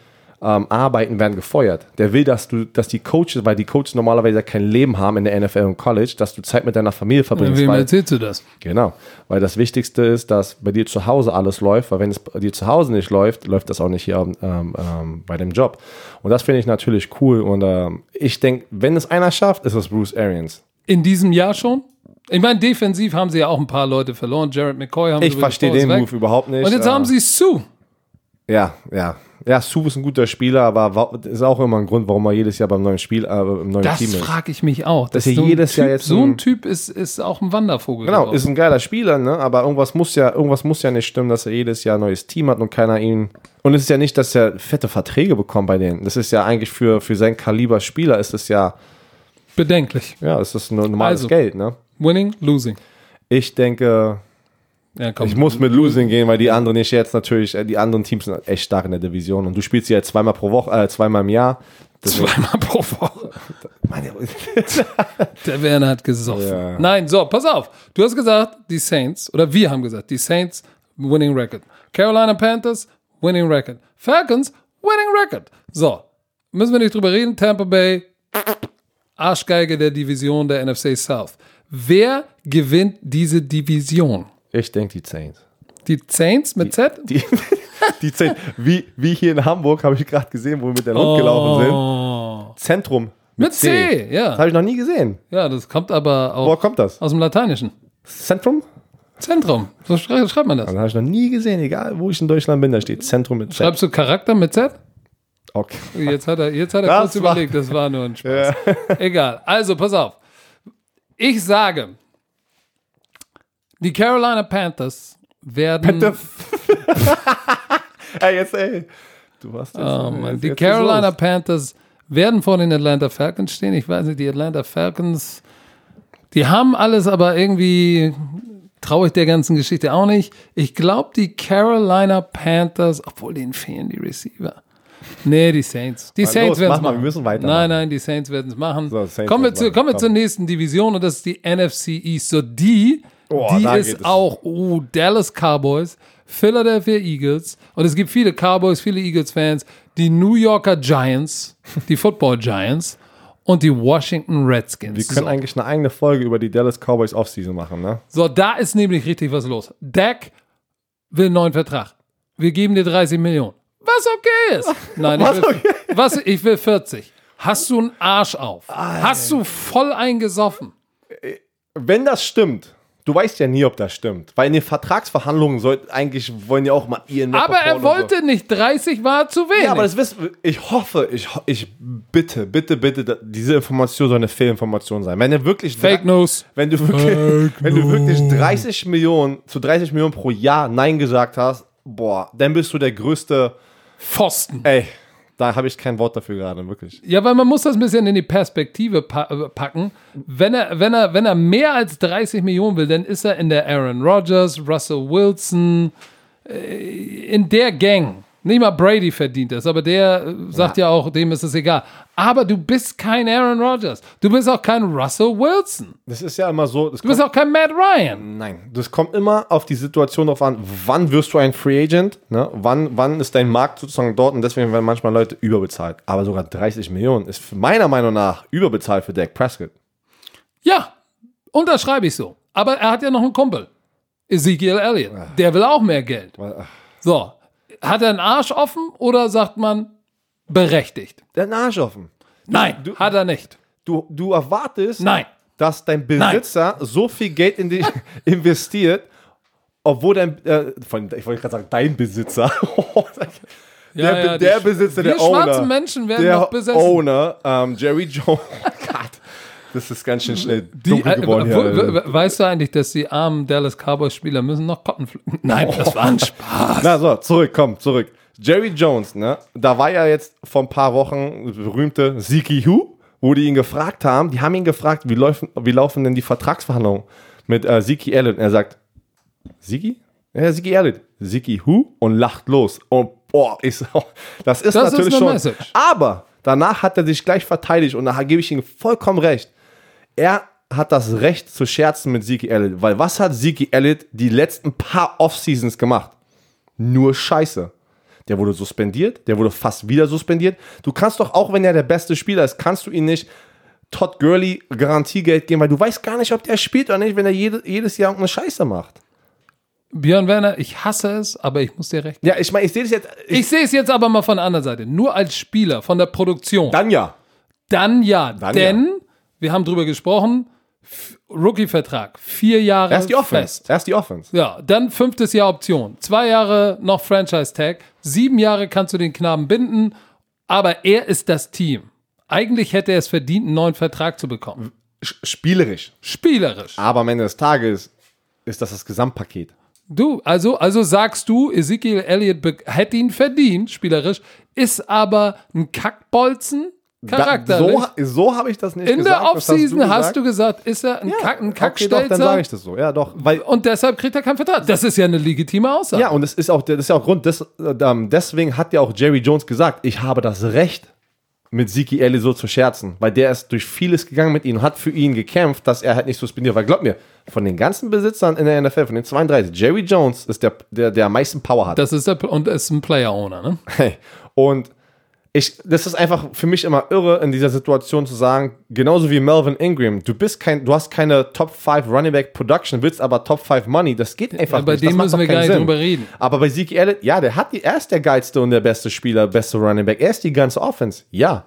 ähm, arbeiten, werden gefeuert. Der will, dass du, dass die Coaches, weil die Coaches normalerweise kein Leben haben in der NFL und College, dass du Zeit mit deiner Familie verbringst. Wem weil, erzählst du das? genau, weil das Wichtigste ist, dass bei dir zu Hause alles läuft, weil wenn es bei dir zu Hause nicht läuft, läuft das auch nicht hier ähm, ähm, bei dem Job. Und das finde ich natürlich cool und ähm, ich denke, wenn es einer schafft, ist es Bruce Arians. In diesem Jahr schon? Ich meine, defensiv haben sie ja auch ein paar Leute verloren. Jared McCoy haben Ich verstehe den weg. Move überhaupt nicht. Und jetzt Äh, haben sie Sue. Ja, ja. Ja, Su ist ein guter Spieler, aber ist auch immer ein Grund, warum er jedes Jahr beim neuen Spiel, äh, im neuen Das Team ist. frage ich mich auch. Dass er so ein jedes typ, Jahr jetzt so ein ein- Typ ist, ist auch ein Wandervogel. Genau, geworden. ist ein geiler Spieler, ne? aber irgendwas muss ja, irgendwas muss ja nicht stimmen, dass er jedes Jahr ein neues Team hat und keiner ihn. Und es ist ja nicht, dass er fette Verträge bekommt bei denen. Das ist ja eigentlich für, für sein Kaliber Spieler ist es ja, bedenklich. ja, es ist nur normales Also. Geld, ne? Winning, losing. Ich denke, Ja, ich muss mit Losing gehen, weil die anderen nicht jetzt natürlich, äh, die anderen Teams sind echt stark in der Division und du spielst sie ja zweimal pro Woche, äh, zweimal im Jahr. Zweimal pro Woche. Der Werner hat gesoffen. Ja. Nein, so, pass auf. Du hast gesagt, die Saints, oder wir haben gesagt, die Saints, winning record. Carolina Panthers, winning record. Falcons, winning record. So, müssen wir nicht drüber reden. Tampa Bay, Arschgeige der Division der NFC South. Wer gewinnt diese Division? ich denke die Saints. Die Saints mit Z? Die, die Saints, wie, wie hier in Hamburg, habe ich gerade gesehen, wo wir mit der Hund gelaufen sind. Oh. Zentrum. Mit C, Das ja. habe ich noch nie gesehen. Ja, das kommt aber Woher auch kommt das? aus dem Lateinischen. Zentrum? Zentrum. So schrei schreibt man das. Das habe ich noch nie gesehen, egal wo ich in Deutschland bin, da steht Zentrum mit Z. Schreibst du Charakter mit Z? Okay. Jetzt hat er, jetzt hat er Das kurz überlegt, das war nur ein Spaß. Egal. Also, pass auf. Ich sage, die Carolina Panthers werden. ey, jetzt, ey. Du hast jetzt, Oh Mann, jetzt die jetzt Carolina. Panthers werden vor den Atlanta Falcons stehen. Ich weiß nicht, die Atlanta Falcons, die haben alles, aber irgendwie traue ich der ganzen Geschichte auch nicht. Ich glaube, die Carolina Panthers, obwohl denen fehlen die Receiver. Nee, die Saints. Die Mal Saints werden es mal, machen. wir müssen weitermachen. Nein, nein, die Saints werden es machen. So, kommen wir, zu, kommen wir zur nächsten Division und das ist die NFC East. So die, Oh, die ist auch oh, Dallas Cowboys, Philadelphia Eagles und es gibt viele Cowboys, viele Eagles-Fans, die New Yorker Giants, die Football Giants und die Washington Redskins. Wir können so. eigentlich eine eigene Folge über die Dallas Cowboys Offseason machen, ne? So, da ist nämlich richtig was los. Dak will einen neuen Vertrag. Wir geben dir 30 Millionen. Was okay ist. Nein, ich Was will, was, ich will 40. Hast du einen Arsch auf? Hast du voll eingesoffen? Wenn das stimmt, du weißt ja nie, ob das stimmt. Weil in den Vertragsverhandlungen soll, eigentlich wollen ja auch mal Ian Aber er wollte nicht 30, war zu wenig. So. Ja, aber das wissen. Ich hoffe, ich, ich bitte, bitte, bitte, diese Information soll eine Fehlinformation sein. Wenn er wirklich Fake News. wenn du wirklich, wenn du wirklich 30 Millionen zu 30 Millionen pro Jahr Nein gesagt hast, boah, dann bist du der größte. Pfosten. Ey, da habe ich kein Wort dafür gerade, wirklich. Ja, weil man muss das ein bisschen in die Perspektive pa äh, packen. Wenn er, wenn, er, wenn er mehr als 30 Millionen will, dann ist er in der Aaron Rodgers, Russell Wilson, äh, in der Gang. Nicht mal Brady verdient das, aber der äh, sagt ja. auch, dem ist es egal. Aber du bist kein Aaron Rodgers. Du bist auch kein Russell Wilson. Das ist ja immer so. Du bist auch kein Matt Ryan. Nein, das kommt immer auf die Situation drauf an, wann wirst du ein Free Agent, ne? wann, wann ist dein Markt sozusagen dort und deswegen werden manchmal Leute überbezahlt. Aber sogar 30 Millionen ist meiner Meinung nach überbezahlt für Dak Prescott. Ja, unterschreibe ich so. Aber er hat ja noch einen Kumpel. Ezekiel Elliott. Der will auch mehr Geld. So, hat er einen Arsch offen oder sagt man berechtigt? Der hat einen Arsch offen. Nein, du- hat er nicht. Du, du erwartest, Nein. dass dein Besitzer so viel Geld in dich investiert, obwohl dein, äh, von, ich wollte gerade sagen, dein Besitzer, der, Ja, ja, der die- Besitzer, der Owner, schwarzen Menschen werden der noch besessen. Owner, ähm, Jerry Jones, Gott, das ist ganz schön schnell Die, dunkel äh, geworden wo- hier. wo- weißt du eigentlich, dass die armen Dallas Cowboys Spieler müssen noch Cotton pflücken? Nein, das war ein Spaß. Na so, zurück, komm, zurück. Jerry Jones, ne? Da war ja jetzt vor ein paar Wochen berühmte Ziki Who, wo die ihn gefragt haben. Die haben ihn gefragt, wie laufen, wie laufen denn die Vertragsverhandlungen mit äh, Ziki Elliott? Und er sagt, Ziki? Ja, Ziki Elliott. Ziki Who? Und lacht los. Und boah, ich so, das ist Das ist natürlich eine schon. Message. Aber danach hat er sich gleich verteidigt und da gebe ich ihm vollkommen recht. Er hat das Recht zu scherzen mit Zeke Elliott, weil was hat Zeke Elliott die letzten paar Offseasons gemacht? Nur Scheiße. Der wurde suspendiert, der wurde fast wieder suspendiert. Du kannst doch auch, wenn er der beste Spieler ist, kannst du ihn nicht Todd Gurley Garantiegeld geben, weil du weißt gar nicht, ob der spielt oder nicht, wenn er jede, jedes Jahr irgendeine Scheiße macht. Björn Werner, ich hasse es, aber ich muss dir recht. Ja, ich meine, ich sehe das jetzt. Ich, Ich sehe es jetzt aber mal von der anderen Seite. Nur als Spieler von der Produktion. dann ja. Dann ja. Dann denn, wir haben drüber gesprochen, Rookie-Vertrag, vier Jahre Erst die Offense. fest. Erst die Offense. Ja, dann fünftes Jahr Option. Zwei Jahre noch Franchise-Tag. Sieben Jahre kannst du den Knaben binden, aber er ist das Team. Eigentlich hätte er es verdient, einen neuen Vertrag zu bekommen. Sch- Spielerisch. Spielerisch. Aber am Ende des Tages ist das das Gesamtpaket. Du, also, also sagst du, Ezekiel Elliott hätte ihn verdient, spielerisch, ist aber ein Kackbolzen Da, charakterlich. so so habe ich das nicht In gesagt. der das Offseason hast, gesagt. du gesagt, ist er ein, Kack, ein Okay, doch, dann Kackstelzer sage ich das so. Ja, doch. Weil, und deshalb kriegt er keinen Vertrag. Das ist ja eine legitime Aussage. ja, und es ist auch, das ist ja auch Grund, des, äh, ähm, deswegen hat ja auch Jerry Jones gesagt, ich habe das Recht, mit Ziki Elliott so zu scherzen, weil der ist durch vieles gegangen mit ihm und hat für ihn gekämpft, dass er halt nicht suspendiert. Weil glaub mir, von den ganzen Besitzern in der NFL, von den 32, Jerry Jones ist der, der, der am meisten Power hat. Das ist der, und ist ein Player-Owner, ne? Hey. Und ich, das ist einfach für mich immer irre, in dieser Situation zu sagen, genauso wie Melvin Ingram, du bist kein, du hast keine Top 5 Running Back Production, willst aber Top 5 Money, das geht einfach bei nicht. dem das macht müssen wir gar nicht Sinn. drüber reden. Aber bei Zeke Elliott, ja, der hat die, er ist der geilste und der beste Spieler, beste Running Back, er ist die ganze Offense, ja.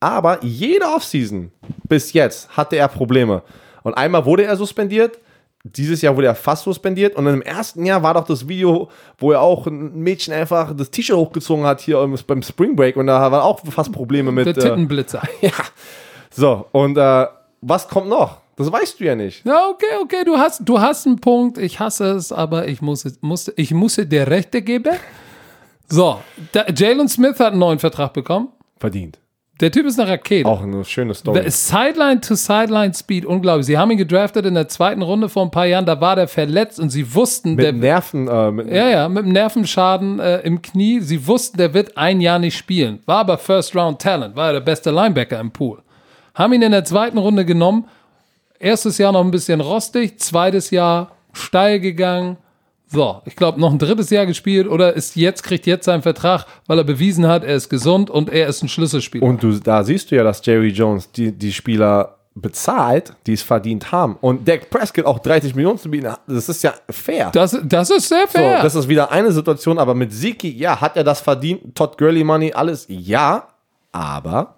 Aber jede Offseason bis jetzt hatte er Probleme. Und einmal wurde er suspendiert, dieses Jahr wurde er fast suspendiert und im ersten Jahr war doch das Video, wo er auch ein Mädchen einfach das T-Shirt hochgezogen hat hier im- beim Spring Break und da war auch fast Probleme mit. Der äh, Tittenblitzer. ja. So, und äh, was kommt noch? Das weißt du ja nicht. Ja, okay, okay, du hast, du hast einen Punkt. Ich hasse es, aber ich muss, es- muss, ich muss dir Rechte geben. So, Jalen Smith hat einen neuen Vertrag bekommen. Verdient. Der Typ ist eine Rakete. Auch eine schöne Story. Der ist Sideline to Sideline Speed, unglaublich. Sie haben ihn gedraftet in der zweiten Runde vor ein paar Jahren, da war der verletzt und sie wussten, mit der, Nerven, äh, mit, ja, ja, mit einem Nervenschaden äh, im Knie. Sie wussten, der wird ein Jahr nicht spielen. War aber First Round Talent, war der beste Linebacker im Pool. Haben ihn in der zweiten Runde genommen. Erstes Jahr noch ein bisschen rostig, zweites Jahr steil gegangen. So, ich glaube, noch ein drittes Jahr gespielt oder ist jetzt, kriegt jetzt seinen Vertrag, weil er bewiesen hat, er ist gesund und er ist ein Schlüsselspieler. Und du, da siehst du ja, dass Jerry Jones die, die Spieler bezahlt, die es verdient haben. Und Dak Prescott auch 30 Millionen zu bieten, das ist ja fair. das, das ist sehr so, fair. das ist wieder eine Situation, aber mit Ziki, ja, hat er das verdient? Todd Gurley Money, alles, ja, aber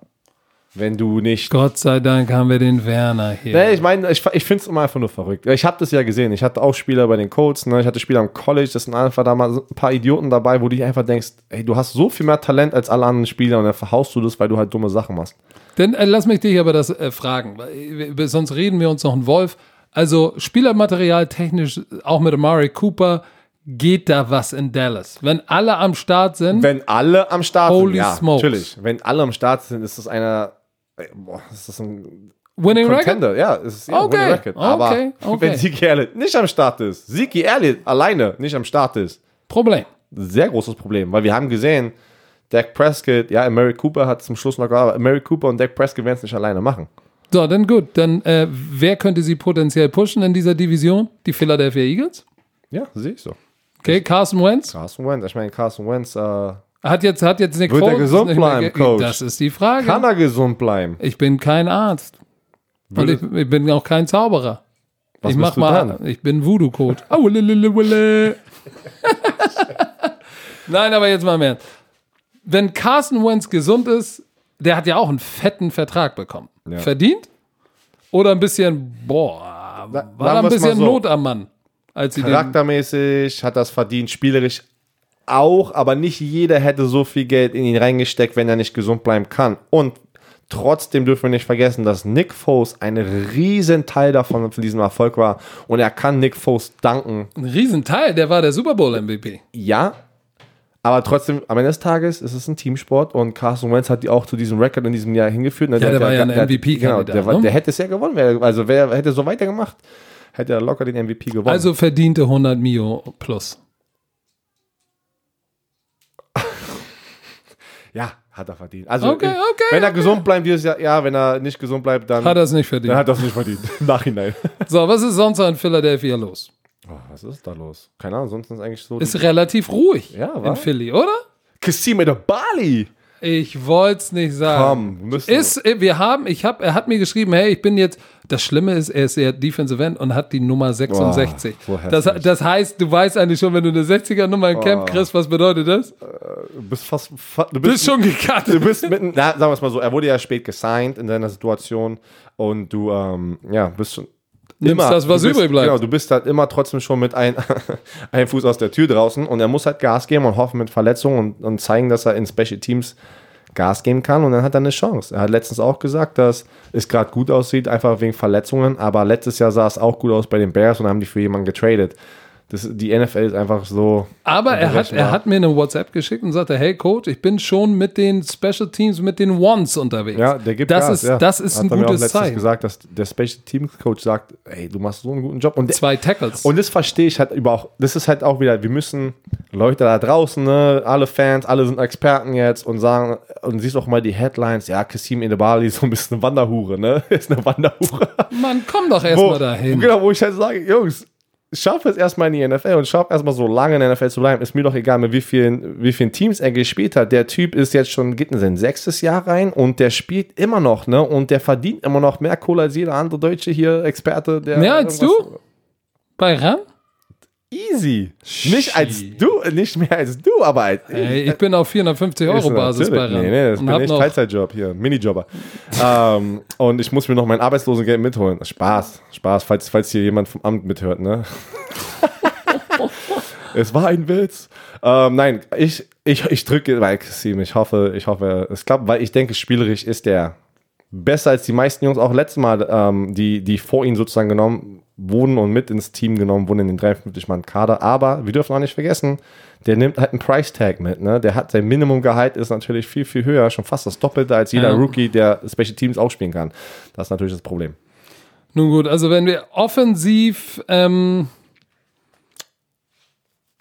wenn du nicht Gott sei Dank haben wir den Werner hier. Nee, ich meine, ich, ich finde es immer einfach nur verrückt. Ich habe das ja gesehen. Ich hatte auch Spieler bei den Colts, ne? ich hatte Spieler am College, das sind einfach da mal ein paar Idioten dabei, wo du dir einfach denkst, ey, du hast so viel mehr Talent als alle anderen Spieler und dann verhaust du das, weil du halt dumme Sachen machst. Denn äh, lass mich dich aber das äh, fragen, äh, sonst reden wir uns noch einen Wolf. Also Spielermaterial technisch, auch mit Amari Cooper, geht da was in Dallas. Wenn alle am Start sind, Wenn alle am Start Holy sind, ja, smokes. natürlich. Wenn alle am Start sind, ist das einer, ey, boah, ist das ein Winning Record? Contender. Ja, es ist ja, Okay, Winning Record. Aber okay, okay. wenn Ziki Elliott nicht am Start ist, Ziki Elliott alleine nicht am Start ist, Problem. sehr großes Problem, weil wir haben gesehen, Dak Prescott, ja, Mary Cooper hat zum Schluss noch gearbeitet, Mary Cooper und Dak Prescott werden es nicht alleine machen. So, dann gut. Dann äh, wer könnte sie potenziell pushen in dieser Division? Die Philadelphia Eagles? Ja, sehe ich so. Okay, Carson Wentz. Carson Wentz, ich meine, Carson Wentz, äh, Hat jetzt, hat jetzt Nick Wird er Foles gesund nicht mehr bleiben, Coach? Das ist die Frage. kann er gesund bleiben? Ich bin kein Arzt. Und ich, ich bin auch kein Zauberer. Was ich mach du mal, dann? ich bin Voodoo-Coach. Nein, aber jetzt mal mehr. Wenn Carson Wentz gesund ist, der hat ja auch einen fetten Vertrag bekommen. Ja. Verdient? Oder ein bisschen, boah, war da ein bisschen so. Not am Mann, Charaktermäßig hat das verdient, spielerisch auch, aber nicht jeder hätte so viel Geld in ihn reingesteckt, wenn er nicht gesund bleiben kann. Und trotzdem dürfen wir nicht vergessen, dass Nick Foles ein riesen Teil davon von diesem Erfolg war. Und er kann Nick Foles danken. ein Riesenteil, der war der Super Bowl MVP. Ja, aber trotzdem, am Ende des Tages ist es ein Teamsport und Carson Wentz hat die auch zu diesem Rekord in diesem Jahr hingeführt. Ne? Ja, der war ja ein der- MVP-Kandidat, Genau, der, ne? der hätte es ja gewonnen. Also wer hätte so weitergemacht, hätte er locker den MVP gewonnen. Also verdiente 100 Mio plus. Ja, hat er verdient. Also Okay, okay, wenn er okay. gesund bleibt dieses Jahr, ja, wenn er nicht gesund bleibt, dann, Hat er es nicht verdient. dann hat er es nicht verdient. Im Nachhinein. So, was ist sonst in Philadelphia los? Oh, was ist da los? Keine Ahnung, sonst ist eigentlich so. Ist relativ ruhig Ja, in? Philly, oder? Kassim de Bali. Ich wollte es nicht sagen. Komm, müssen- ist, äh, wir haben, ich habe, er hat mir geschrieben, hey, ich bin jetzt, das Schlimme ist, er ist ja Defensive End und hat die Nummer 66. so das, das heißt, du weißt eigentlich schon, wenn du eine 60er Nummer im Camp kriegst, was bedeutet das? Du bist fast, fa- du Du bist schon gekartet. Du bist mitten, na, sagen wir es mal so, er wurde ja spät gesigned in seiner Situation und du, ähm, ja, bist schon. Nimmst das, was du bist, übrig bleibt. Genau, du bist halt immer trotzdem schon mit ein, einem Fuß aus der Tür draußen und er muss halt Gas geben und hoffen mit Verletzungen und, und zeigen, dass er in Special Teams Gas geben kann und dann hat er eine Chance. Er hat letztens auch gesagt, dass es gerade gut aussieht, einfach wegen Verletzungen, aber letztes Jahr sah es auch gut aus bei den Bears und haben die für jemanden getradet. Das, die NFL ist einfach so. Aber er hat, er hat mir eine WhatsApp geschickt und sagte, hey Coach, ich bin schon mit den Special Teams, mit den Ones unterwegs. Ja, der gibt das Gas, ist, ja. das ist Hat ein er mir auch gutes Zeichen. gesagt, dass der Special Team Coach sagt, ey, du machst so einen guten Job. Und, Zwei Tackles. und das verstehe ich halt über auch, das ist halt auch wieder, wir müssen Leute da draußen, ne, alle Fans, alle sind Experten jetzt und sagen, und siehst auch mal die Headlines, ja, Kassim Edebali ist so ein bisschen eine Wanderhure, ne, ist eine Wanderhure. Mann, komm doch erstmal dahin. Genau, wo ich halt sage, Jungs, schaff es erstmal in die NFL und schaff erstmal so lange in der NFL zu bleiben. Ist mir doch egal, mit wie vielen, wie vielen Teams er gespielt hat. Der Typ ist jetzt schon, geht in sein sechstes Jahr rein und der spielt immer noch, ne? Und der verdient immer noch mehr Kohle als jeder andere Deutsche hier, Experte. Der Mehr als du? Bei Ran? Easy. Nicht als du, nicht mehr als du, aber als Ey, ich bin auf 450 Euro Ist Basis bei Ran. Nee, nee, das und bin echt Teilzeitjob hier, Minijobber. ähm, und ich muss mir noch mein Arbeitslosengeld mitholen. Spaß, Spaß, falls, falls hier jemand vom Amt mithört, ne? es war ein Witz. Ähm, nein, ich, ich, ich drücke bei Kassim. Ich hoffe, ich hoffe, es klappt, weil ich denke, spielerisch ist der besser als die meisten Jungs auch letztes Mal, ähm, die, die vor ihm sozusagen genommen wurden und mit ins Team genommen wurden in den 53-Mann-Kader. Aber wir dürfen auch nicht vergessen, der nimmt halt einen Price-Tag mit. Ne? Der hat sein Minimumgehalt ist natürlich viel, viel höher, schon fast das Doppelte als jeder Ja. Rookie, der Special Teams auch spielen kann. Das ist natürlich das Problem. Nun gut, also wenn wir offensiv ähm,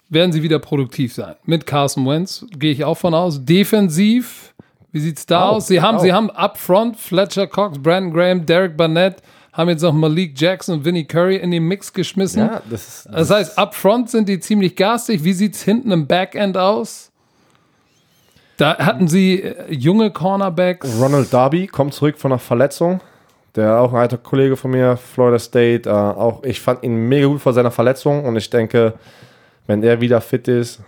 werden sie wieder produktiv sein. Mit Carson Wentz gehe ich auch von aus. Defensiv, wie sieht's da Auch, aus? Sie haben, auch. sie haben up front Fletcher Cox, Brandon Graham, Derek Barnett, haben jetzt noch Malik Jackson und Vinnie Curry in den Mix geschmissen. das ist. Das heißt, up front sind die ziemlich garstig. Wie sieht's hinten im Backend aus? Da hatten sie äh, junge Cornerbacks. Ronald Darby kommt zurück von einer Verletzung. Der auch ein alter Kollege von mir, Florida State. Äh, auch ich fand ihn mega gut vor seiner Verletzung und ich denke, wenn er wieder fit ist,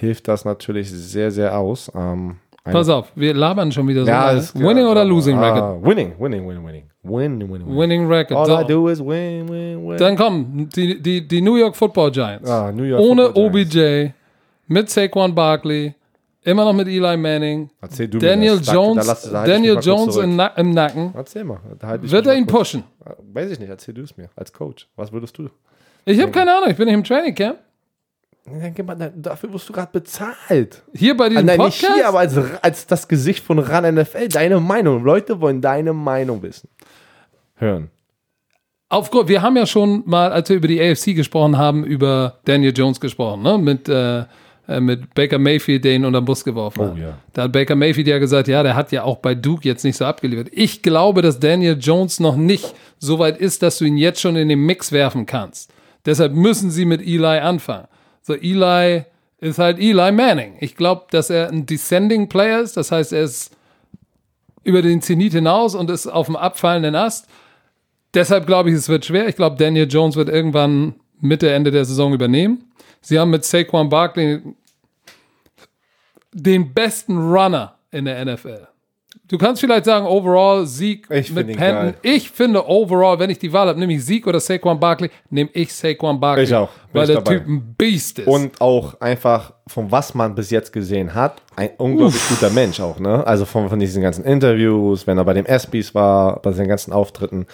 hilft das natürlich sehr, sehr aus. Ähm, Pass auf, wir labern schon wieder so. ja, ist- winning oder losing record? Winning, winning, winning, winning. Win, win, win. Winning record. All I So. do is win, win, win. Dann kommen die, die, die New York Football Giants. Ah, New York Ohne Football Giants. OBJ, mit Saquon Barkley, immer noch mit Eli Manning, Erzähl du mir Daniel das. Da- Jones, lass- da Daniel Jones Na im Nacken. Erzähl mal. Wird er ihn kurz- pushen? Weiß ich nicht, erzähl du es mir als Coach. Was würdest du? Ich habe keine Ahnung, ich bin nicht im Training Camp. Denke mal, da- Dafür wirst du gerade bezahlt. Hier bei diesem Nein, nicht Podcast. hier, aber als, als das Gesicht von RAN NFL. Deine Meinung. Leute wollen deine Meinung wissen. Hören. Aufgrund, wir haben ja schon mal, als wir über die AFC gesprochen haben, über Daniel Jones gesprochen, ne? Mit, äh, äh, mit Baker Mayfield, der ihn unter den Bus geworfen hat. Oh, ja. Da hat Baker Mayfield ja gesagt, ja, der hat ja auch bei Duke jetzt nicht so abgeliefert. Ich glaube, dass Daniel Jones noch nicht so weit ist, dass du ihn jetzt schon in den Mix werfen kannst. Deshalb müssen sie mit Eli anfangen. So, Eli ist halt Eli Manning. Ich glaube, dass er ein Descending Player ist. Das heißt, er ist über den Zenit hinaus und ist auf dem abfallenden Ast. Deshalb glaube ich, es wird schwer. Ich glaube, Daniel Jones wird irgendwann Mitte, Ende der Saison übernehmen. Sie haben mit Saquon Barkley den besten Runner in der NFL. Du kannst vielleicht sagen, overall Sieg Ich mit geil. Ich finde overall, wenn ich die Wahl habe, nehme ich Sieg oder Saquon Barkley, nehme ich Saquon Barkley. Ich auch. Bin Weil ich der dabei. Typ ein Beast ist. Und auch einfach, von was man bis jetzt gesehen hat, ein unglaublich guter Mensch auch, ne? Also von, von diesen ganzen Interviews, wenn er bei den ESPYs war, bei seinen ganzen Auftritten.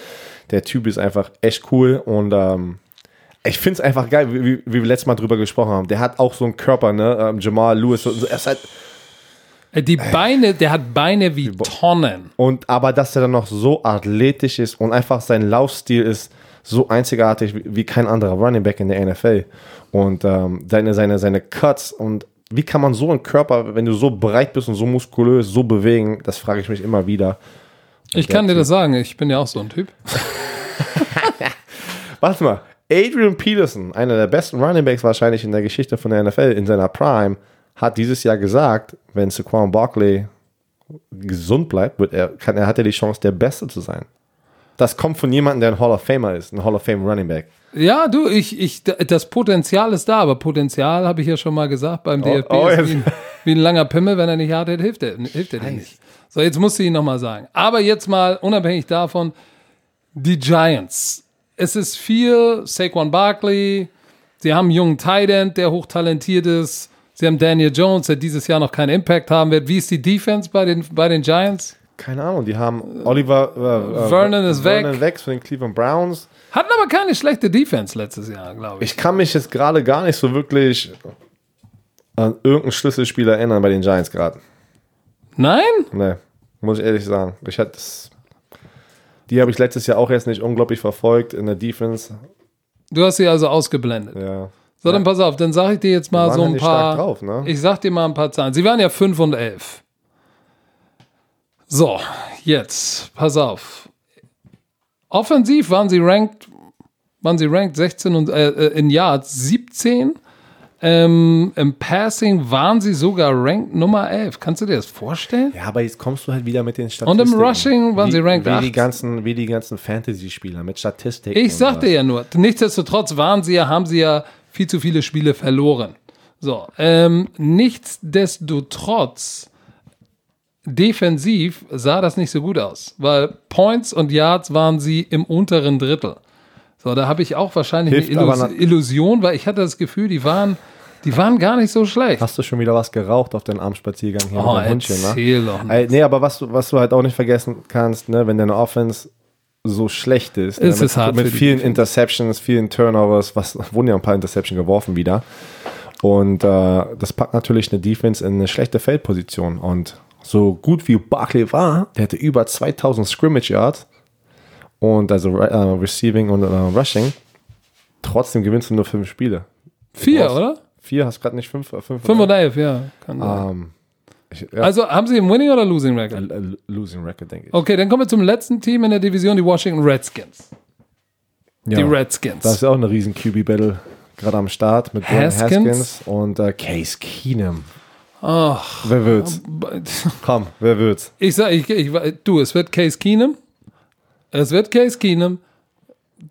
Der Typ ist einfach echt cool und ähm, ich finde es einfach geil, wie, wie, wir letztes Mal drüber gesprochen haben. Der hat auch so einen Körper, ne? Ähm, Jamal Lewis, so, so, er ist halt, die Beine, der hat Beine wie Tonnen. Und aber dass er dann noch so athletisch ist und einfach sein Laufstil ist so einzigartig wie, wie kein anderer Running Back in der NFL. Und ähm, seine, seine, seine Cuts und wie kann man so einen Körper, wenn du so breit bist und so muskulös, so bewegen, das frage ich mich immer wieder. Ich kann dir das sagen, ich bin ja auch so ein Typ. Warte mal, Adrian Peterson, einer der besten Running Backs wahrscheinlich in der Geschichte von der NFL in seiner Prime, hat dieses Jahr gesagt, wenn Saquon Barkley gesund bleibt, wird er, kann, er hat er die Chance, der Beste zu sein. Das kommt von jemandem, der ein Hall of Famer ist, ein Hall of Fame Running Back. Ja, du, ich, ich, das Potenzial ist da, aber Potenzial habe ich ja schon mal gesagt beim DFB oh, ist wie, ein, wie ein langer Pimmel, wenn er nicht hart hält, hilft er, hilft er dir nicht. So, jetzt musst du ihn nochmal sagen. Aber jetzt mal unabhängig davon, die Giants. Es ist viel Saquon Barkley, sie haben einen jungen Tight End, der hochtalentiert ist. Sie haben Daniel Jones, der dieses Jahr noch keinen Impact haben wird. Wie ist die Defense bei den, bei den Giants? Keine Ahnung, die haben Oliver äh, äh, Vernon ist Vernon weg. weg von den Cleveland Browns. Hatten aber keine schlechte Defense letztes Jahr, glaube ich. Ich kann mich jetzt gerade gar nicht so wirklich an irgendeinen Schlüsselspieler erinnern bei den Giants gerade. Nein? Ne, muss ich ehrlich sagen. Ich hatte das, die habe ich letztes Jahr auch jetzt nicht unglaublich verfolgt in der Defense. Du hast sie also ausgeblendet. Ja. So, dann pass auf, dann sage ich dir jetzt mal so ein paar. drauf, ne? Ich sag dir mal ein paar Zahlen. Sie waren ja 5 und 11. So, jetzt, pass auf. Offensiv waren sie ranked, waren sie ranked 16 und äh, äh, in Yards 17. Ähm, Im Passing waren sie sogar ranked Nummer 11. Kannst du dir das vorstellen? Ja, aber jetzt kommst du halt wieder mit den Und Statistiken. im Rushing waren wie, sie ranked wie 8. die ganzen, wie die ganzen Fantasy-Spieler mit Statistiken. Ich und sagte ja nur, nichtsdestotrotz waren sie ja, haben sie ja viel zu viele Spiele verloren. So, ähm, nichtsdestotrotz, defensiv sah das nicht so gut aus, weil Points und Yards waren sie im unteren Drittel. So, da habe ich auch wahrscheinlich Hilft eine Illus Illusion, weil ich hatte das Gefühl, die waren, die waren gar nicht so schlecht. Hast du schon wieder was geraucht auf deinen Abendspaziergang hier Oh, mit deinem Hundchen, ne? doch nicht. Nee, aber was du, was du halt auch nicht vergessen kannst, ne, wenn deine Offense so schlecht ist, Es ne, ist mit, hart mit vielen. Interceptions, vielen Turnovers, was wurden ja ein paar Interceptions geworfen wieder. Und äh, das packt natürlich eine Defense in eine schlechte Feldposition. Und so gut wie Barkley war, der hatte über 2000 Scrimmage Yards und also äh, Receiving und äh, Rushing. Trotzdem gewinnst du nur fünf Spiele. Vier, brauchst- oder? Vier, hast gerade nicht fünf? äh, fünf, Fünf oder elf, ja. Kann sein. Ähm, ich, ja, Also haben sie einen Winning oder Losing Record? äh, äh, Losing Record, denke ich. Okay, dann kommen wir zum letzten Team in der Division, die Washington Redskins. Die Ja. Redskins. Das ist auch eine riesen QB-Battle gerade am Start mit Dwayne Haskins. Haskins, und äh, Case Keenum. Ach, Wer wird's? Komm, wer wird's? ich sag, ich, ich, du, es wird Case Keenum. Es wird Case Keenum.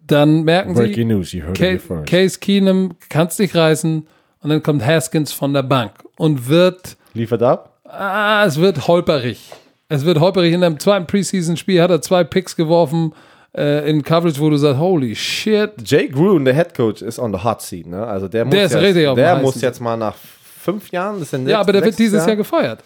Dann merken Breaking sie, news, you heard it Case, first. Case Keenum kannst dich reißen und dann kommt Haskins von der Bank und wird, Liefert ab? Ah, es wird holperig. Es wird holperig. In einem zweiten Preseason-Spiel hat er zwei Picks geworfen äh, in Coverage, wo du sagst, holy shit. Jay Gruden, der Head Coach, ist on the hot seat. Ne? Also der muss Der ist jetzt, Der heißen muss jetzt mal nach fünf Jahren. Das sind Ja, aber der wird dieses Jahr gefeuert.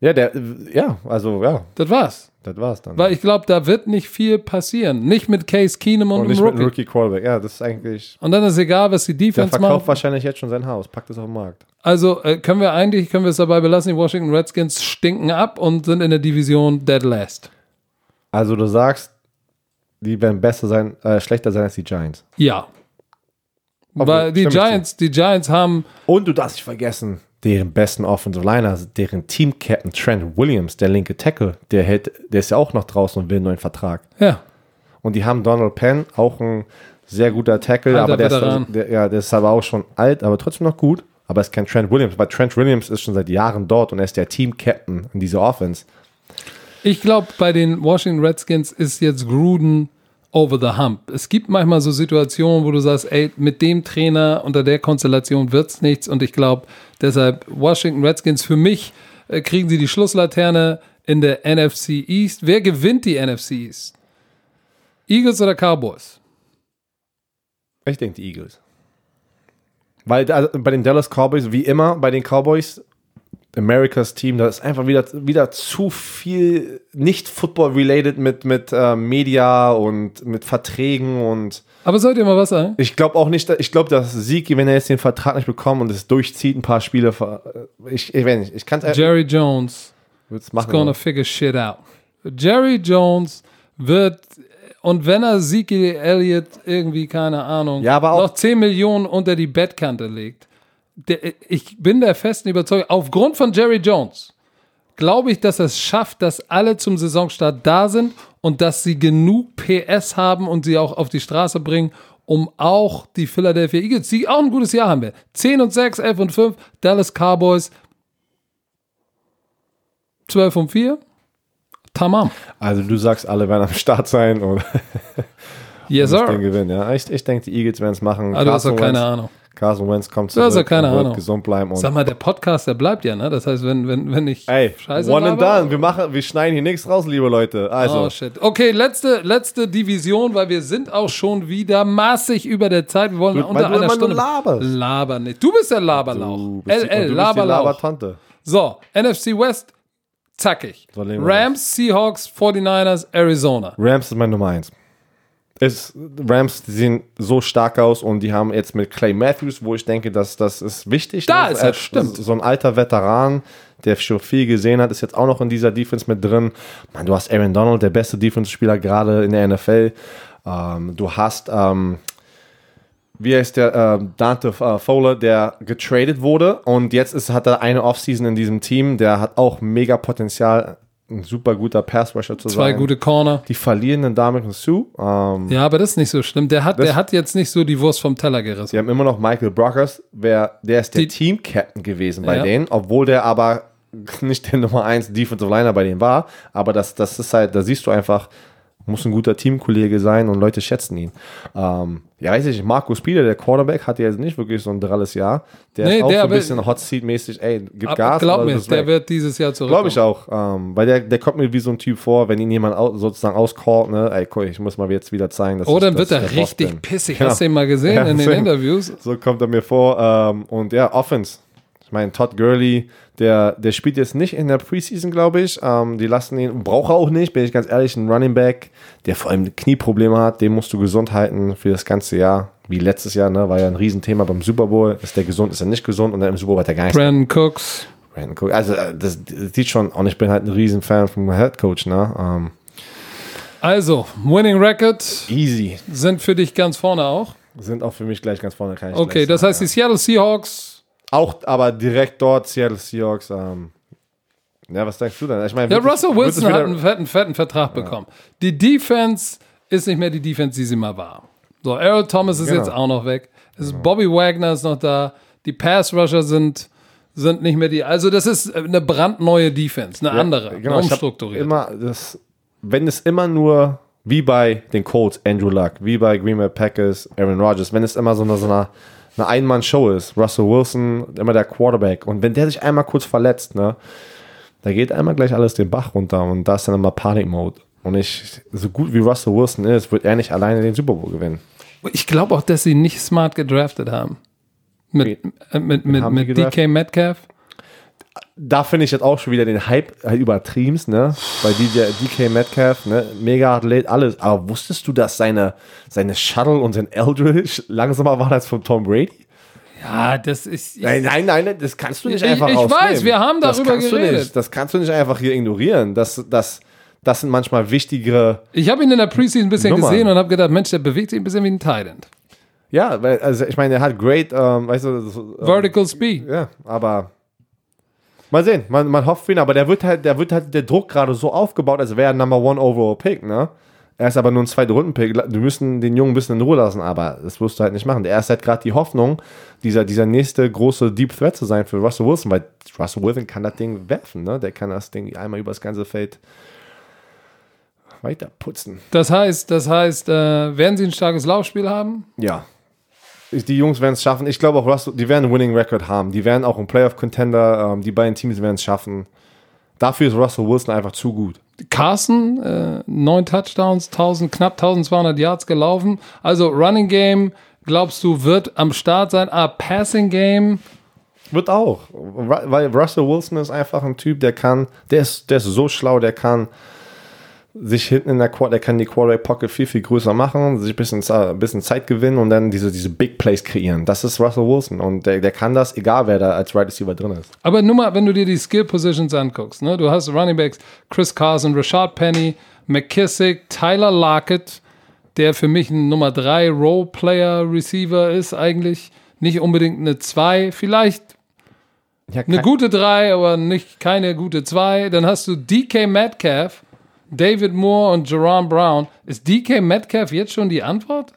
Ja, der, ja, also ja, Das war's. Das war's dann. Weil ich glaube, da wird nicht viel passieren. Nicht mit Case Keenum und, und nicht mit einem Rookie. Rookie Quarterback. Ja, das ist eigentlich. Und dann ist egal, was die Der Defense verkauft macht. wahrscheinlich jetzt schon sein Haus, packt es auf den Markt. Also äh, können wir eigentlich, können wir es dabei belassen, die Washington Redskins stinken ab und sind in der Division dead last. Also du sagst, die werden besser sein, äh, schlechter sein als die Giants. Ja. Okay, Weil die. Giants, die Giants haben, Und du darfst nicht vergessen, deren besten Offensive Liner, deren Team-Captain Trent Williams, der linke Tackle, der, hält, der ist ja auch noch draußen und will einen neuen Vertrag. ja, Und die haben Donald Penn, auch ein sehr guter Tackle, Alter aber der ist, also, der, ja, der ist aber auch schon alt, aber trotzdem noch gut. Aber ist kein Trent Williams, weil Trent Williams ist schon seit Jahren dort und er ist der Team-Captain in dieser Offense. ich glaube, bei den Washington Redskins ist jetzt Gruden over the hump. Es gibt manchmal so Situationen, wo du sagst, ey, mit dem Trainer unter der Konstellation wird's nichts und ich glaube, deshalb Washington Redskins für mich äh, kriegen sie die Schlusslaterne in der NFC East. Wer gewinnt die NFC East? Eagles oder Cowboys? Ich denke die Eagles. Weil da, bei den Dallas Cowboys, wie immer, bei den Cowboys, Americas Team, da ist einfach wieder, wieder zu viel nicht Football-related mit, mit äh, Media und mit Verträgen und Aber sollt ihr mal was sagen? ich glaube auch nicht, ich glaube, dass Sieg, wenn er jetzt den Vertrag nicht bekommt und es durchzieht, ein paar Spiele, ver- ich, ich weiß nicht, ich kann es Jerry Jones machen. gonna figure shit out. Jerry Jones wird und wenn er Zeke Elliott irgendwie, keine Ahnung, Ja, aber auch- noch 10 Millionen unter die Bettkante legt, der, ich bin der festen Überzeugung, aufgrund von Jerry Jones, glaube ich, dass er es schafft, dass alle zum Saisonstart da sind und dass sie genug PS haben und sie auch auf die Straße bringen, um auch die Philadelphia Eagles, die auch ein gutes Jahr haben wir. 10 und 6, 11 und 5, Dallas Cowboys 12 und 4, tamam. Also du sagst, alle werden am Start sein und Yes, Ding sir. gewinnen. Ja, ich, ich denke, die Eagles werden es machen. Ah, du hast doch keine Ahnung. Carson Wentz kommt hast zurück, doch keine Ahnung. gesund bleiben. Und Sag mal, der Podcast, der bleibt ja, ne? Das heißt, wenn, wenn, wenn ich Ey, Scheiße one and done. Wir, machen, wir schneiden hier nichts raus, liebe Leute. Also, Oh shit. Okay, letzte, letzte Division, weil wir sind auch schon wieder massig über der Zeit. Wir wollen Du- unter einer Stunde. Laber nicht. Du bist der Laberlauch. du bist die- LL, und du bist die Laberlauch. Labertante. So, NFC West, zackig. So, Rams, Seahawks, 49ers, Arizona. Rams ist meine Nummer eins. Ist, Rams die sehen so stark aus und die haben jetzt mit Clay Matthews, wo ich denke, dass das ist wichtig. Da ne? ist er, stimmt. So ein alter Veteran, der schon viel gesehen hat, ist jetzt auch noch in dieser Defense mit drin. Man, du hast Aaron Donald, der beste Defense-Spieler gerade in der NFL. Ähm, du hast, ähm, wie heißt der, äh, Dante äh, Fowler, der getradet wurde und jetzt ist, hat er eine Offseason in diesem Team, der hat auch mega Potenzial, ein super guter Pass-Rusher zu Zwei sein. gute Corner. Die verlieren den Damek und Sue. Ähm, Ja, aber das ist nicht so schlimm. Der hat, der hat jetzt nicht so die Wurst vom Teller gerissen. die haben immer noch Michael Brockers, wer, der ist der Team-Captain gewesen bei Ja. denen, obwohl der aber nicht der Nummer 1 Defensive Liner bei denen war. Aber das, das ist halt, da siehst du einfach, muss ein guter Teamkollege sein und Leute schätzen ihn. Ähm, ja, weiß ich, Markus Pieler, der Quarterback, hat ja jetzt nicht wirklich so ein dralles Jahr. Der Nee, ist auch der so ein bisschen Hot Seat-mäßig, ey, gib Gas. glaub oder mir, der wird dieses Jahr zurückkommen. Glaube ich auch, ähm, weil der, der kommt mir wie so ein Typ vor, wenn ihn jemand au sozusagen auscallt, ne, ey, cool, ich muss mal jetzt wieder zeigen, dass Oh, ich wird er richtig pissig. Genau. Hast du ihn mal gesehen Ja, in den. Interviews? So kommt er mir vor. Ähm, und ja, Offense. Ich meine, Todd Gurley, der, der spielt jetzt nicht in der Preseason, glaube ich. Ähm, die lassen ihn, braucht er auch nicht, bin ich ganz ehrlich, ein Running Back, der vor allem Knieprobleme hat, den musst du gesund halten für das ganze Jahr. Wie letztes Jahr, ne, war ja ein Riesenthema beim Super Bowl. Ist der gesund, ist er nicht gesund und dann im Super Bowl hat er gar nichts. Brandon Cooks. Brandon Cook. Also, äh, das, das sieht schon, und ich bin halt ein Riesenfan vom Head Coach, ne? Ähm, Also, Winning Record easy. sind für dich ganz vorne auch. Sind auch für mich gleich ganz vorne. Kann ich Okay, das heißt, die Seattle Seahawks. Auch, aber direkt dort, Seattle Seahawks. Ähm, ja, was denkst du denn? Ich meine, Ja, Russell Wilson hat einen fetten, fetten Vertrag bekommen. Die Defense ist nicht mehr die Defense, die sie mal war. So, Errol Thomas ist Genau. jetzt auch noch weg. Es ist Bobby Wagner ist noch da. Die Pass Rusher sind, sind nicht mehr die. Also, das ist eine brandneue Defense, eine Ja, andere, genau, umstrukturierte. Immer das, wenn es immer nur wie bei den Colts, Andrew Luck, wie bei Green Bay Packers, Aaron Rodgers, wenn es immer so eine, so eine, eine Ein-Mann-Show ist, Russell Wilson, immer der Quarterback, und wenn der sich einmal kurz verletzt, ne, da geht einmal gleich alles den Bach runter und da ist dann immer Panic-Mode. Und ich, so gut wie Russell Wilson ist, wird er nicht alleine den Super Bowl gewinnen. Ich glaube auch, dass sie nicht smart gedraftet haben. Mit, äh, mit, mit, mit gedraftet? DK Metcalf. Da finde ich jetzt auch schon wieder den Hype halt übertrieben, ne? Bei DJ, DK Metcalf, ne? Mega Athlet, alles. Aber wusstest du, dass seine, seine Shuttle und sein Eldridge langsamer waren als von Tom Brady? Ja, das ist. Nein, nein, nein, das kannst du nicht Ich- einfach ich rausnehmen. weiß, wir haben darüber geredet. nicht, das kannst du nicht einfach hier ignorieren. Das, das, das sind manchmal wichtigere. Ich habe ihn in der Preseason ein bisschen Nummern. gesehen und habe gedacht, Mensch, der bewegt sich ein bisschen wie ein Titan. Ja, weil, also ich meine, er hat great, ähm, weißt du, ähm, Vertical Speed. Ja, aber mal sehen, man, man hofft für ihn, aber der wird halt, der wird halt der Druck gerade so aufgebaut, als wäre er Number One Overall Pick, ne? Er ist aber nur ein zweiter Runden-Pick. Wir müssen den Jungen ein bisschen in Ruhe lassen, aber das wirst du halt nicht machen. Er ist halt gerade die Hoffnung, dieser, dieser nächste große Deep Threat zu sein für Russell Wilson, weil Russell Wilson kann das Ding werfen, ne? Der kann das Ding einmal über das ganze Feld weiter putzen. Das heißt, das heißt, äh, werden sie ein starkes Laufspiel haben? Ja. Die Jungs werden es schaffen. Ich glaube auch, Russell, die werden einen Winning Record haben. Die werden auch einen Playoff-Contender, ähm, die beiden Teams werden es schaffen. Dafür ist Russell Wilson einfach zu gut. Carson, äh, neun Touchdowns, 1000, knapp 1200 Yards gelaufen. Also Running Game, glaubst du, wird am Start sein? Ah, Passing Game. Wird auch. Weil Russell Wilson ist einfach ein Typ, der kann, der ist, der ist so schlau, der kann sich hinten in der Quad, der kann die Quarterback Pocket viel, viel größer machen, sich ein bisschen, ein bisschen Zeit gewinnen und dann diese, diese Big Plays kreieren. Das ist Russell Wilson und der, der kann das, egal wer da als Right Receiver drin ist. Aber nur mal, wenn du dir die Skill Positions anguckst, ne? du hast Running Backs Chris Carson, Rashad Penny, McKissick, Tyler Lockett, der für mich ein Nummer 3 Role-Player Receiver ist, eigentlich nicht unbedingt eine 2, vielleicht Ja, eine gute 3, aber nicht keine gute 2. Dann hast du DK Metcalf, David Moore und Jerome Brown. Ist DK Metcalf jetzt schon die Antwort?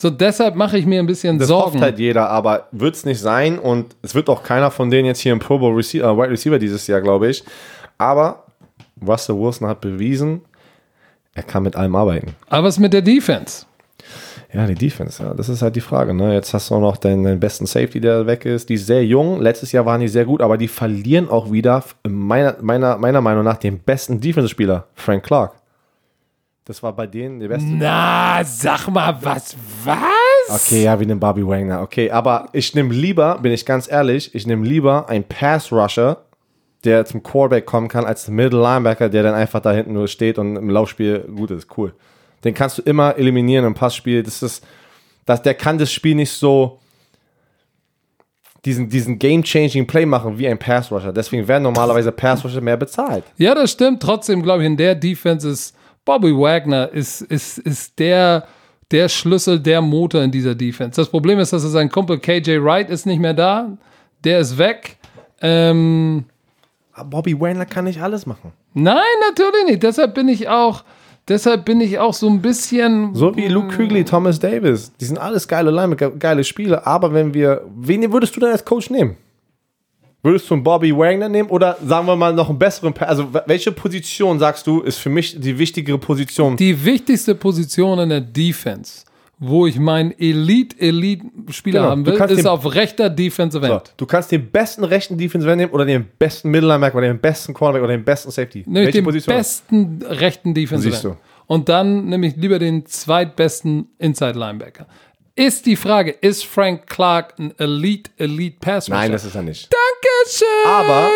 So, deshalb mache ich mir ein bisschen Das Sorgen. hofft halt jeder, aber wird es nicht sein und es wird auch keiner von denen jetzt hier im Pro Bowl Receiver, äh, Wide Receiver dieses Jahr, glaube ich. Aber Russell Wilson hat bewiesen, er kann mit allem arbeiten. Aber was mit der Defense? Ja, die Defense, ja, das ist halt die Frage. Ne? Jetzt hast du auch noch deinen, deinen besten Safety, der weg ist. Die ist sehr jung. Letztes Jahr waren die sehr gut, aber die verlieren auch wieder, meiner, meiner, meiner Meinung nach, den besten Defense-Spieler, Frank Clark. Das war bei denen der beste. Na, sag mal, was, was? Okay, ja, wie den Bobby Wagner. Okay, aber ich nehme lieber, bin ich ganz ehrlich, ich nehme lieber einen Pass-Rusher, der zum Quarterback kommen kann, als Middle Linebacker, der dann einfach da hinten nur steht und im Laufspiel gut ist. Cool. Den kannst du immer eliminieren im Passspiel. Das ist, das, der kann das Spiel nicht so diesen, diesen game-changing Play machen wie ein Pass-Rusher. Deswegen werden normalerweise Pass-Rusher mehr bezahlt. Ja, das stimmt. Trotzdem glaube ich, in der Defense ist Bobby Wagner ist, ist, ist der, der Schlüssel, der Motor in dieser Defense. Das Problem ist, dass er sein Kumpel KJ Wright ist nicht mehr da. Der ist weg. Ähm, Aber Bobby Wagner kann nicht alles machen. nein, natürlich nicht. Deshalb bin ich auch, deshalb bin ich auch so ein bisschen. So wie Luke Kuechly, Thomas Davis. Die sind alles geile Linebacker, geile Spiele. Aber wenn wir, wen würdest du denn als Coach nehmen? Würdest du einen Bobby Wagner nehmen oder sagen wir mal noch einen besseren? Also welche Position sagst du ist für mich die wichtigere Position? Die wichtigste Position in der Defense, wo ich meinen Elite-Elite-Spieler Genau, haben will, ist den- auf rechter Defensive So, End. du kannst den besten rechten Defensive nehmen oder den besten Middle Linebacker oder den besten Cornerback oder den besten Safety. Nämlich den besten rechten Defensive End. Und dann nämlich lieber den zweitbesten Inside Linebacker. Ist die Frage, ist Frank Clark ein Elite, Elite Pass Nein, das ist er nicht. Dankeschön! Aber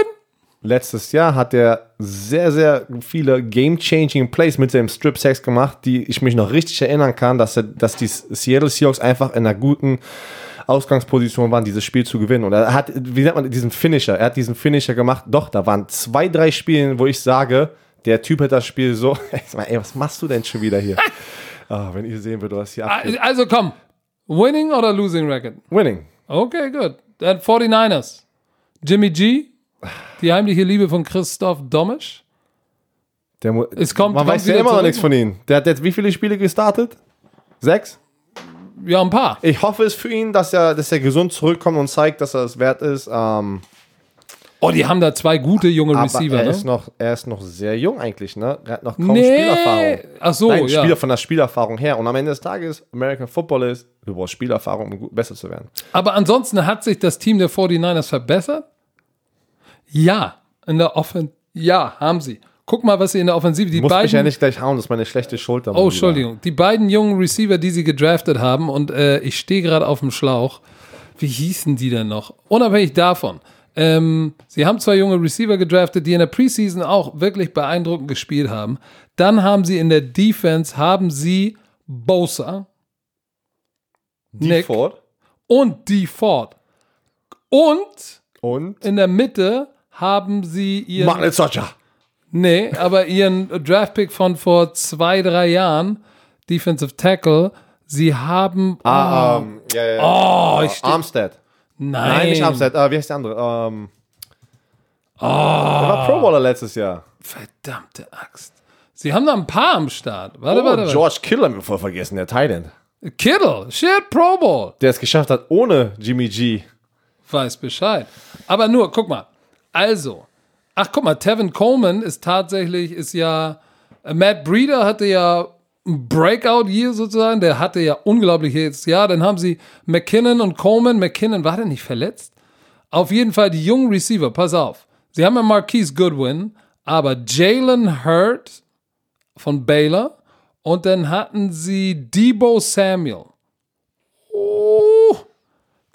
letztes Jahr hat er sehr, sehr viele game-changing Plays mit seinem Strip-Sacks gemacht, die ich mich noch richtig erinnern kann, dass, er, dass die Seattle Seahawks einfach in einer guten Ausgangsposition waren, dieses Spiel zu gewinnen. Und er hat, wie nennt man diesen Finisher? Er hat diesen Finisher gemacht. Doch, da waren zwei, drei Spiele, wo ich sage, der Typ hat das Spiel so. Ey, was machst du denn schon wieder hier? Ah, wenn ihr sehen würdet, was hier abgeht. Also komm, Winning oder Losing Record? Winning. Okay, gut. Dann 49ers. Jimmy G, die heimliche Liebe von Christoph Domisch. Der Es kommt- man kommt weiß ja immer noch nichts von ihm. Der hat jetzt wie viele Spiele gestartet? Sechs? Ja, ein paar. Ich hoffe es für ihn, dass er, dass er gesund zurückkommt und zeigt, dass er es wert ist. Ähm, Oh, die haben da zwei gute junge aber Receiver, er, ne? ist noch, er ist noch sehr jung eigentlich, ne? Er hat noch kaum Nee. Spielerfahrung. Ach so, Nein, ja. Spieler von der Spielerfahrung her. Und am Ende des Tages, American Football ist, du brauchst Spielerfahrung, um gut, besser zu werden. Aber ansonsten hat sich das Team der 49ers verbessert? Ja, in der Offensive. Ja, haben sie. Guck mal, was sie in der Offensive. Die mich beiden. ja nicht gleich hauen, das ist meine schlechte Schulter. oh, Entschuldigung. Die beiden jungen Receiver, die sie gedraftet haben, und äh, ich stehe gerade auf dem Schlauch. Wie hießen die denn noch? Unabhängig davon. Ähm, sie haben zwei junge Receiver gedraftet, die in der Preseason auch wirklich beeindruckend gespielt haben. Dann haben sie in der Defense, haben sie Bosa Die Nick. Ford. und D. Ford. Und Und in der Mitte haben sie ihren. Martin Socha. Nee, aber ihren Draftpick von vor zwei, drei Jahren, Defensive Tackle, sie haben. Ah, ähm, ja, ja, ja. oh, ich steh, Armstead. nein. Nein, nicht Armstead. Äh, wie heißt der andere? Ähm, Der war Pro Bowler letztes Jahr. Verdammte Axt. Sie haben da ein paar am Start. Warte, Oh, warte, warte. George Kittle haben wir voll vergessen, der Titan. Kittle, shit, Pro Bowl. Der es geschafft hat ohne Jimmy G. Weiß Bescheid. Aber nur, guck mal. Also, ach guck mal, Tevin Coleman ist tatsächlich, ist ja, äh, Matt Breeder hatte ja ein Breakout-Year sozusagen, der hatte ja unglaubliches Jahr. Dann haben sie McKinnon und Coleman. McKinnon war der nicht verletzt? Auf jeden Fall die jungen Receiver, pass auf. Sie haben ja Marquise Goodwin, aber Jalen Hurt von Baylor und dann hatten sie Debo Samuel.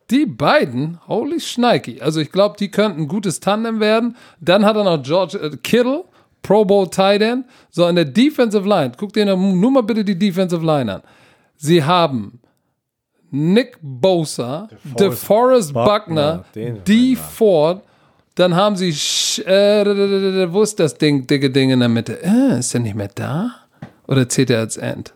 Die beiden, holy Schneiki. Also ich glaube, die könnten ein gutes Tandem werden. Dann hat er noch George äh, Kittle, Pro Bowl Tight End. So in der Defensive Line, guck dir nur mal bitte die Defensive Line an. Sie haben Nick Bosa, DeForest Buckner, Buckner, D. Ford. Dann haben sie, äh, wo ist das Ding, dicke Ding in der Mitte? Äh, ist der nicht mehr da? Oder zählt er als End?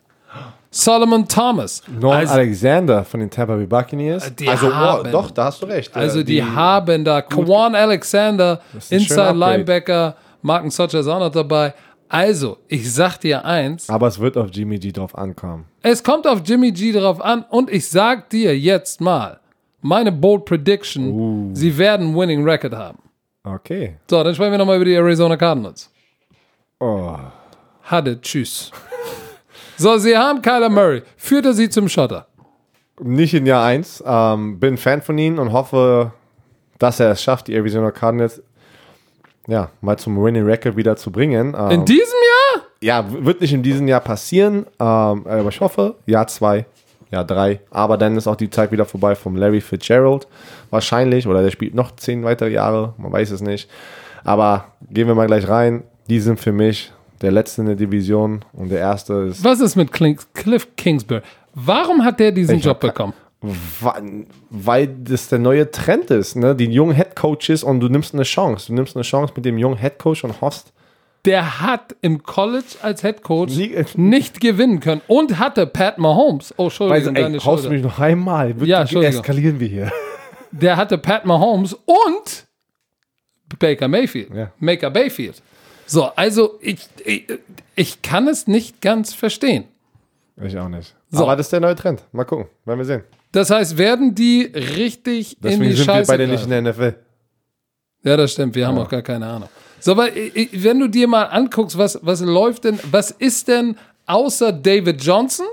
Solomon Thomas. Norm Also- Alexander von den Tampa Bay Buccaneers. Die also, oh, haben- doch, da hast du recht. Also Äh, die, haben da Kwan Alexander, Inside. Linebacker, Marken Socha ist auch noch dabei. Also, ich sag dir eins, Aber es wird auf Jimmy G drauf ankommen. es kommt auf Jimmy G drauf an und ich sag dir jetzt mal, meine bold Prediction, sie werden Winning Record haben. Okay. So, dann sprechen wir nochmal über die Arizona Cardinals. Oh. Hatte, tschüss. So, sie haben Kyler Murray. Führt er sie zum Schotter? Nicht in Jahr 1. Ähm, bin Fan von ihm und hoffe, dass er es schafft, die Arizona Cardinals ja, mal zum Winning Record wieder zu bringen. Ähm, In diesem Jahr? ja, wird nicht in diesem Jahr passieren, ähm, aber ich hoffe, Jahr 2, Jahr 3. Aber dann ist auch die Zeit wieder vorbei vom Larry Fitzgerald. Wahrscheinlich, oder der spielt noch 10 weitere Jahre, man weiß es nicht. Aber gehen wir mal gleich rein. Die sind für mich der letzte in der Division und der erste ist Was ist mit Cliff Kingsbury? Warum hat der diesen Job bekommen? Weil das der neue Trend ist, ne? Die jungen Headcoaches und du nimmst eine Chance. Du nimmst eine Chance mit dem jungen Headcoach und hoffst. Der hat im College als Head Coach nicht gewinnen können und hatte Pat Mahomes. Oh, Entschuldigung, ey, deine Schulter. mich noch einmal? Wirklich, Ja, eskalieren wir hier. Der hatte Pat Mahomes und Baker Mayfield. Ja. Maker Bayfield. So, also ich, ich, ich kann es nicht ganz verstehen. Ich auch nicht. So. Aber das ist der neue Trend. Mal gucken, werden wir sehen. Das heißt, werden die richtig in Deswegen die sind wir Scheiße beide nicht greifen? in der NFL. Ja, das stimmt. Wir haben auch gar keine Ahnung. So, aber wenn du dir mal anguckst, was, was läuft denn, was ist denn außer David Johnson,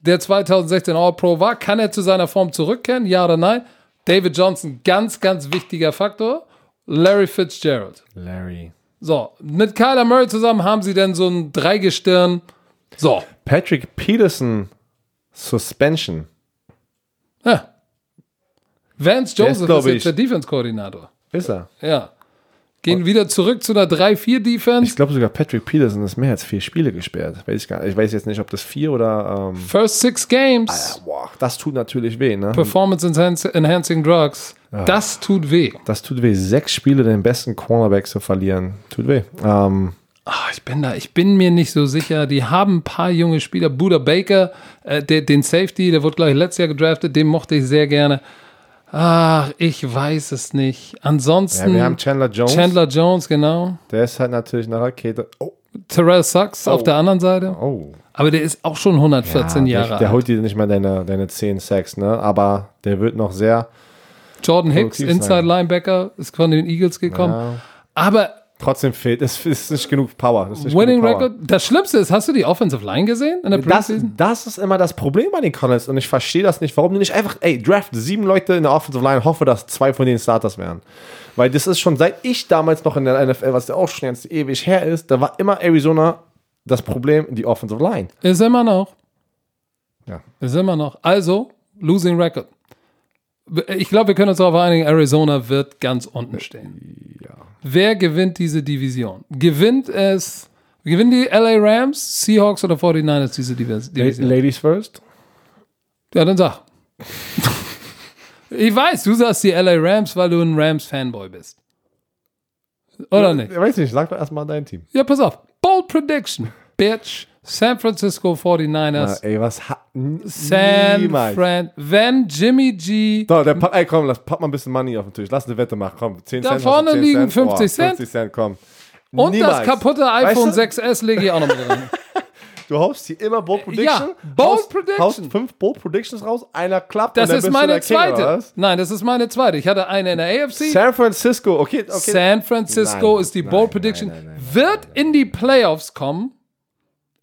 der 2016 All-Pro war, kann er zu seiner Form zurückkehren? Ja oder nein? David Johnson, ganz, ganz wichtiger Faktor. Larry Fitzgerald. Larry. So, mit Kyler Murray zusammen haben sie dann so ein Dreigestirn. So, Patrick Peterson Suspension. ja. Vance Der ist, Joseph glaub ist, jetzt der Defense-Koordinator. Ist er? Ja. Gehen wieder zurück zu einer 3-4-Defense. Ich glaube sogar Patrick Peterson ist mehr als vier Spiele gesperrt. Weiß ich, gar nicht. ich weiß jetzt nicht, ob das vier oder. Ähm, First six games. boah, das tut natürlich weh, ne? Performance Enhancing Drugs. Das tut weh. Das tut weh. Sechs Spiele den besten Cornerback zu verlieren. Tut weh. Ähm, Ah, ich bin da, ich bin mir nicht so sicher. Die haben ein paar junge Spieler. Buda Baker, äh, der, den Safety, der wurde, glaube ich, letztes Jahr gedraftet, den mochte ich sehr gerne. Ach, ich weiß es nicht. ja, Ansonsten wir haben Chandler Jones. Chandler Jones, genau. Der ist halt natürlich eine Rakete. Oh. Terrell Sucks auf der anderen Seite. oh. Aber der ist auch schon 114 Ja, Jahre der, der alt. holt dir nicht mal deine, deine 10 Sacks, ne? Aber der wird noch sehr. Jordan Hicks, Inside sein. Linebacker, ist von den Eagles gekommen. Ja, Aber trotzdem fehlt. Es ist nicht genug Power. Nicht Winning genug Power. Record, das Schlimmste ist, hast du die Offensive Line gesehen in der Das, Preseason? das ist immer das Problem bei den Cardinals und ich verstehe das nicht, warum du nicht einfach, ey, draft sieben Leute in der Offensive Line, hoffe, dass zwei von denen Starters werden. Weil das ist schon seit ich damals noch in der NFL, was ja auch schon jetzt ewig her ist, da war immer Arizona das Problem, die Offensive Line. Ist immer noch. Ja. Ist immer noch. Also, Losing Record. Ich glaube, wir können uns darauf einigen, Arizona wird ganz unten stehen. Ja. Wer gewinnt diese Division? Gewinnt es, gewinnen die LA Rams, Seahawks oder 49ers diese Divis- Division? Ladies first? Ja, dann sag. ich weiß, du sagst die LA Rams, weil du ein Rams-Fanboy bist. Oder nicht? Ich weiß nicht, sag doch erstmal dein Team. Ja, pass auf. Bold Prediction. Bitch. San Francisco 49ers. Na, ey, was hat. San niemals. Fran. Wenn Jimmy G. So, der ey, komm, lass, pack mal ein bisschen Money auf den Tisch. Lass eine Wette machen, komm. 10 Da Cent. vorne hast du 10 liegen Cent? 50 Oh, Cent. 50 Cent, komm. Und Niemals. das kaputte iPhone Weißt du? 6S lege ich auch noch mit drin. Du haust hier immer Bold Prediction. Ja, Bold haust, Prediction. Haust fünf Bold Predictions raus, einer klappt Das ist meine King, zweite. was? Nein, das ist meine zweite. Ich hatte eine in der AFC. San Francisco, okay, okay. San Francisco Nein, ist die nein, Bold Prediction. nein, wird in die Playoffs kommen.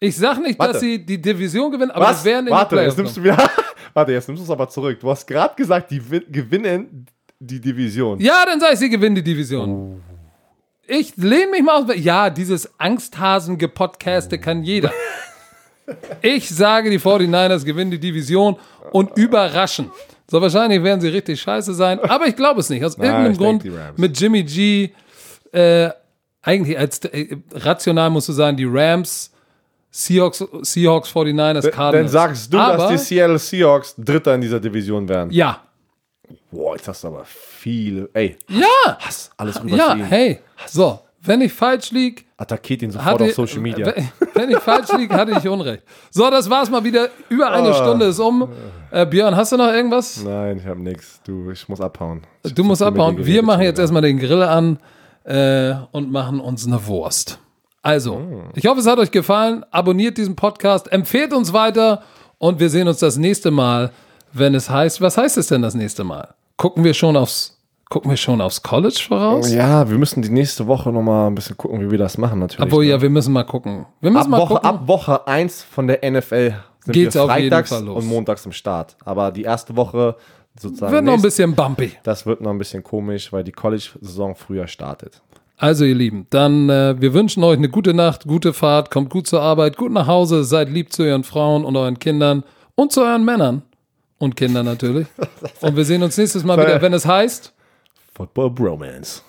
Ich sag nicht, Warte. dass sie die Division gewinnen, aber Was? sie werden in Warte, die jetzt nimmst du wieder. Warte, jetzt nimmst du es aber zurück. Du hast gerade gesagt, die win- gewinnen die Division. Ja, dann sag ich, sie gewinnen die Division. Ich lehne mich mal aus. Ja, dieses Angsthasen-Gepodcaste kann jeder. Ich sage, die 49ers gewinnen die Division und überraschen. So, wahrscheinlich werden sie richtig scheiße sein, aber ich glaube es nicht. Aus irgendeinem denk, Grund mit Jimmy G. Äh, eigentlich als äh, rational musst du sagen, die Rams, Seahawks, Seahawks 49ers, Dann Cardinals. sagst du, aber, dass die Seattle Seahawks Dritter in dieser Division werden. Ja. Boah, jetzt hast du aber viel. Ey, Ja. Hass, alles rüber Ja, hey. So, wenn ich falsch liege, Attackiert ihn sofort Hatte, auf Social Media. Wenn, ich falsch liege, hatte ich Unrecht. So, das war's mal wieder. Über eine Ah. Stunde ist um. Äh, Björn, hast du noch irgendwas? Nein, ich habe nichts. Du, ich muss abhauen. Ich Du musst abhauen. Wir machen jetzt erstmal den Grill an äh, und machen uns eine Wurst. Also, Mm. ich hoffe, es hat euch gefallen. Abonniert diesen Podcast, empfehlt uns weiter und wir sehen uns das nächste Mal, wenn es heißt, was heißt es denn das nächste Mal? Gucken wir schon aufs Gucken wir schon aufs College voraus? Ja, wir müssen die nächste Woche nochmal ein bisschen gucken, wie wir das machen natürlich. Obwohl, ne? ja, wir müssen mal gucken. Wir müssen ab, mal Woche, gucken. ab Woche 1 von der NFL sind Geht's wir auf jeden freitags Fall los. und montags im Start. Aber die erste Woche sozusagen Wird noch ein nächst- bisschen bumpy. das wird noch ein bisschen komisch, weil die College-Saison früher startet. Also, ihr Lieben, dann äh, wir wünschen euch eine gute Nacht, gute Fahrt, kommt gut zur Arbeit, gut nach Hause, seid lieb zu euren Frauen und euren Kindern und zu euren Männern und Kindern natürlich. Und wir sehen uns nächstes Mal wieder, wenn es heißt. Football Bromance.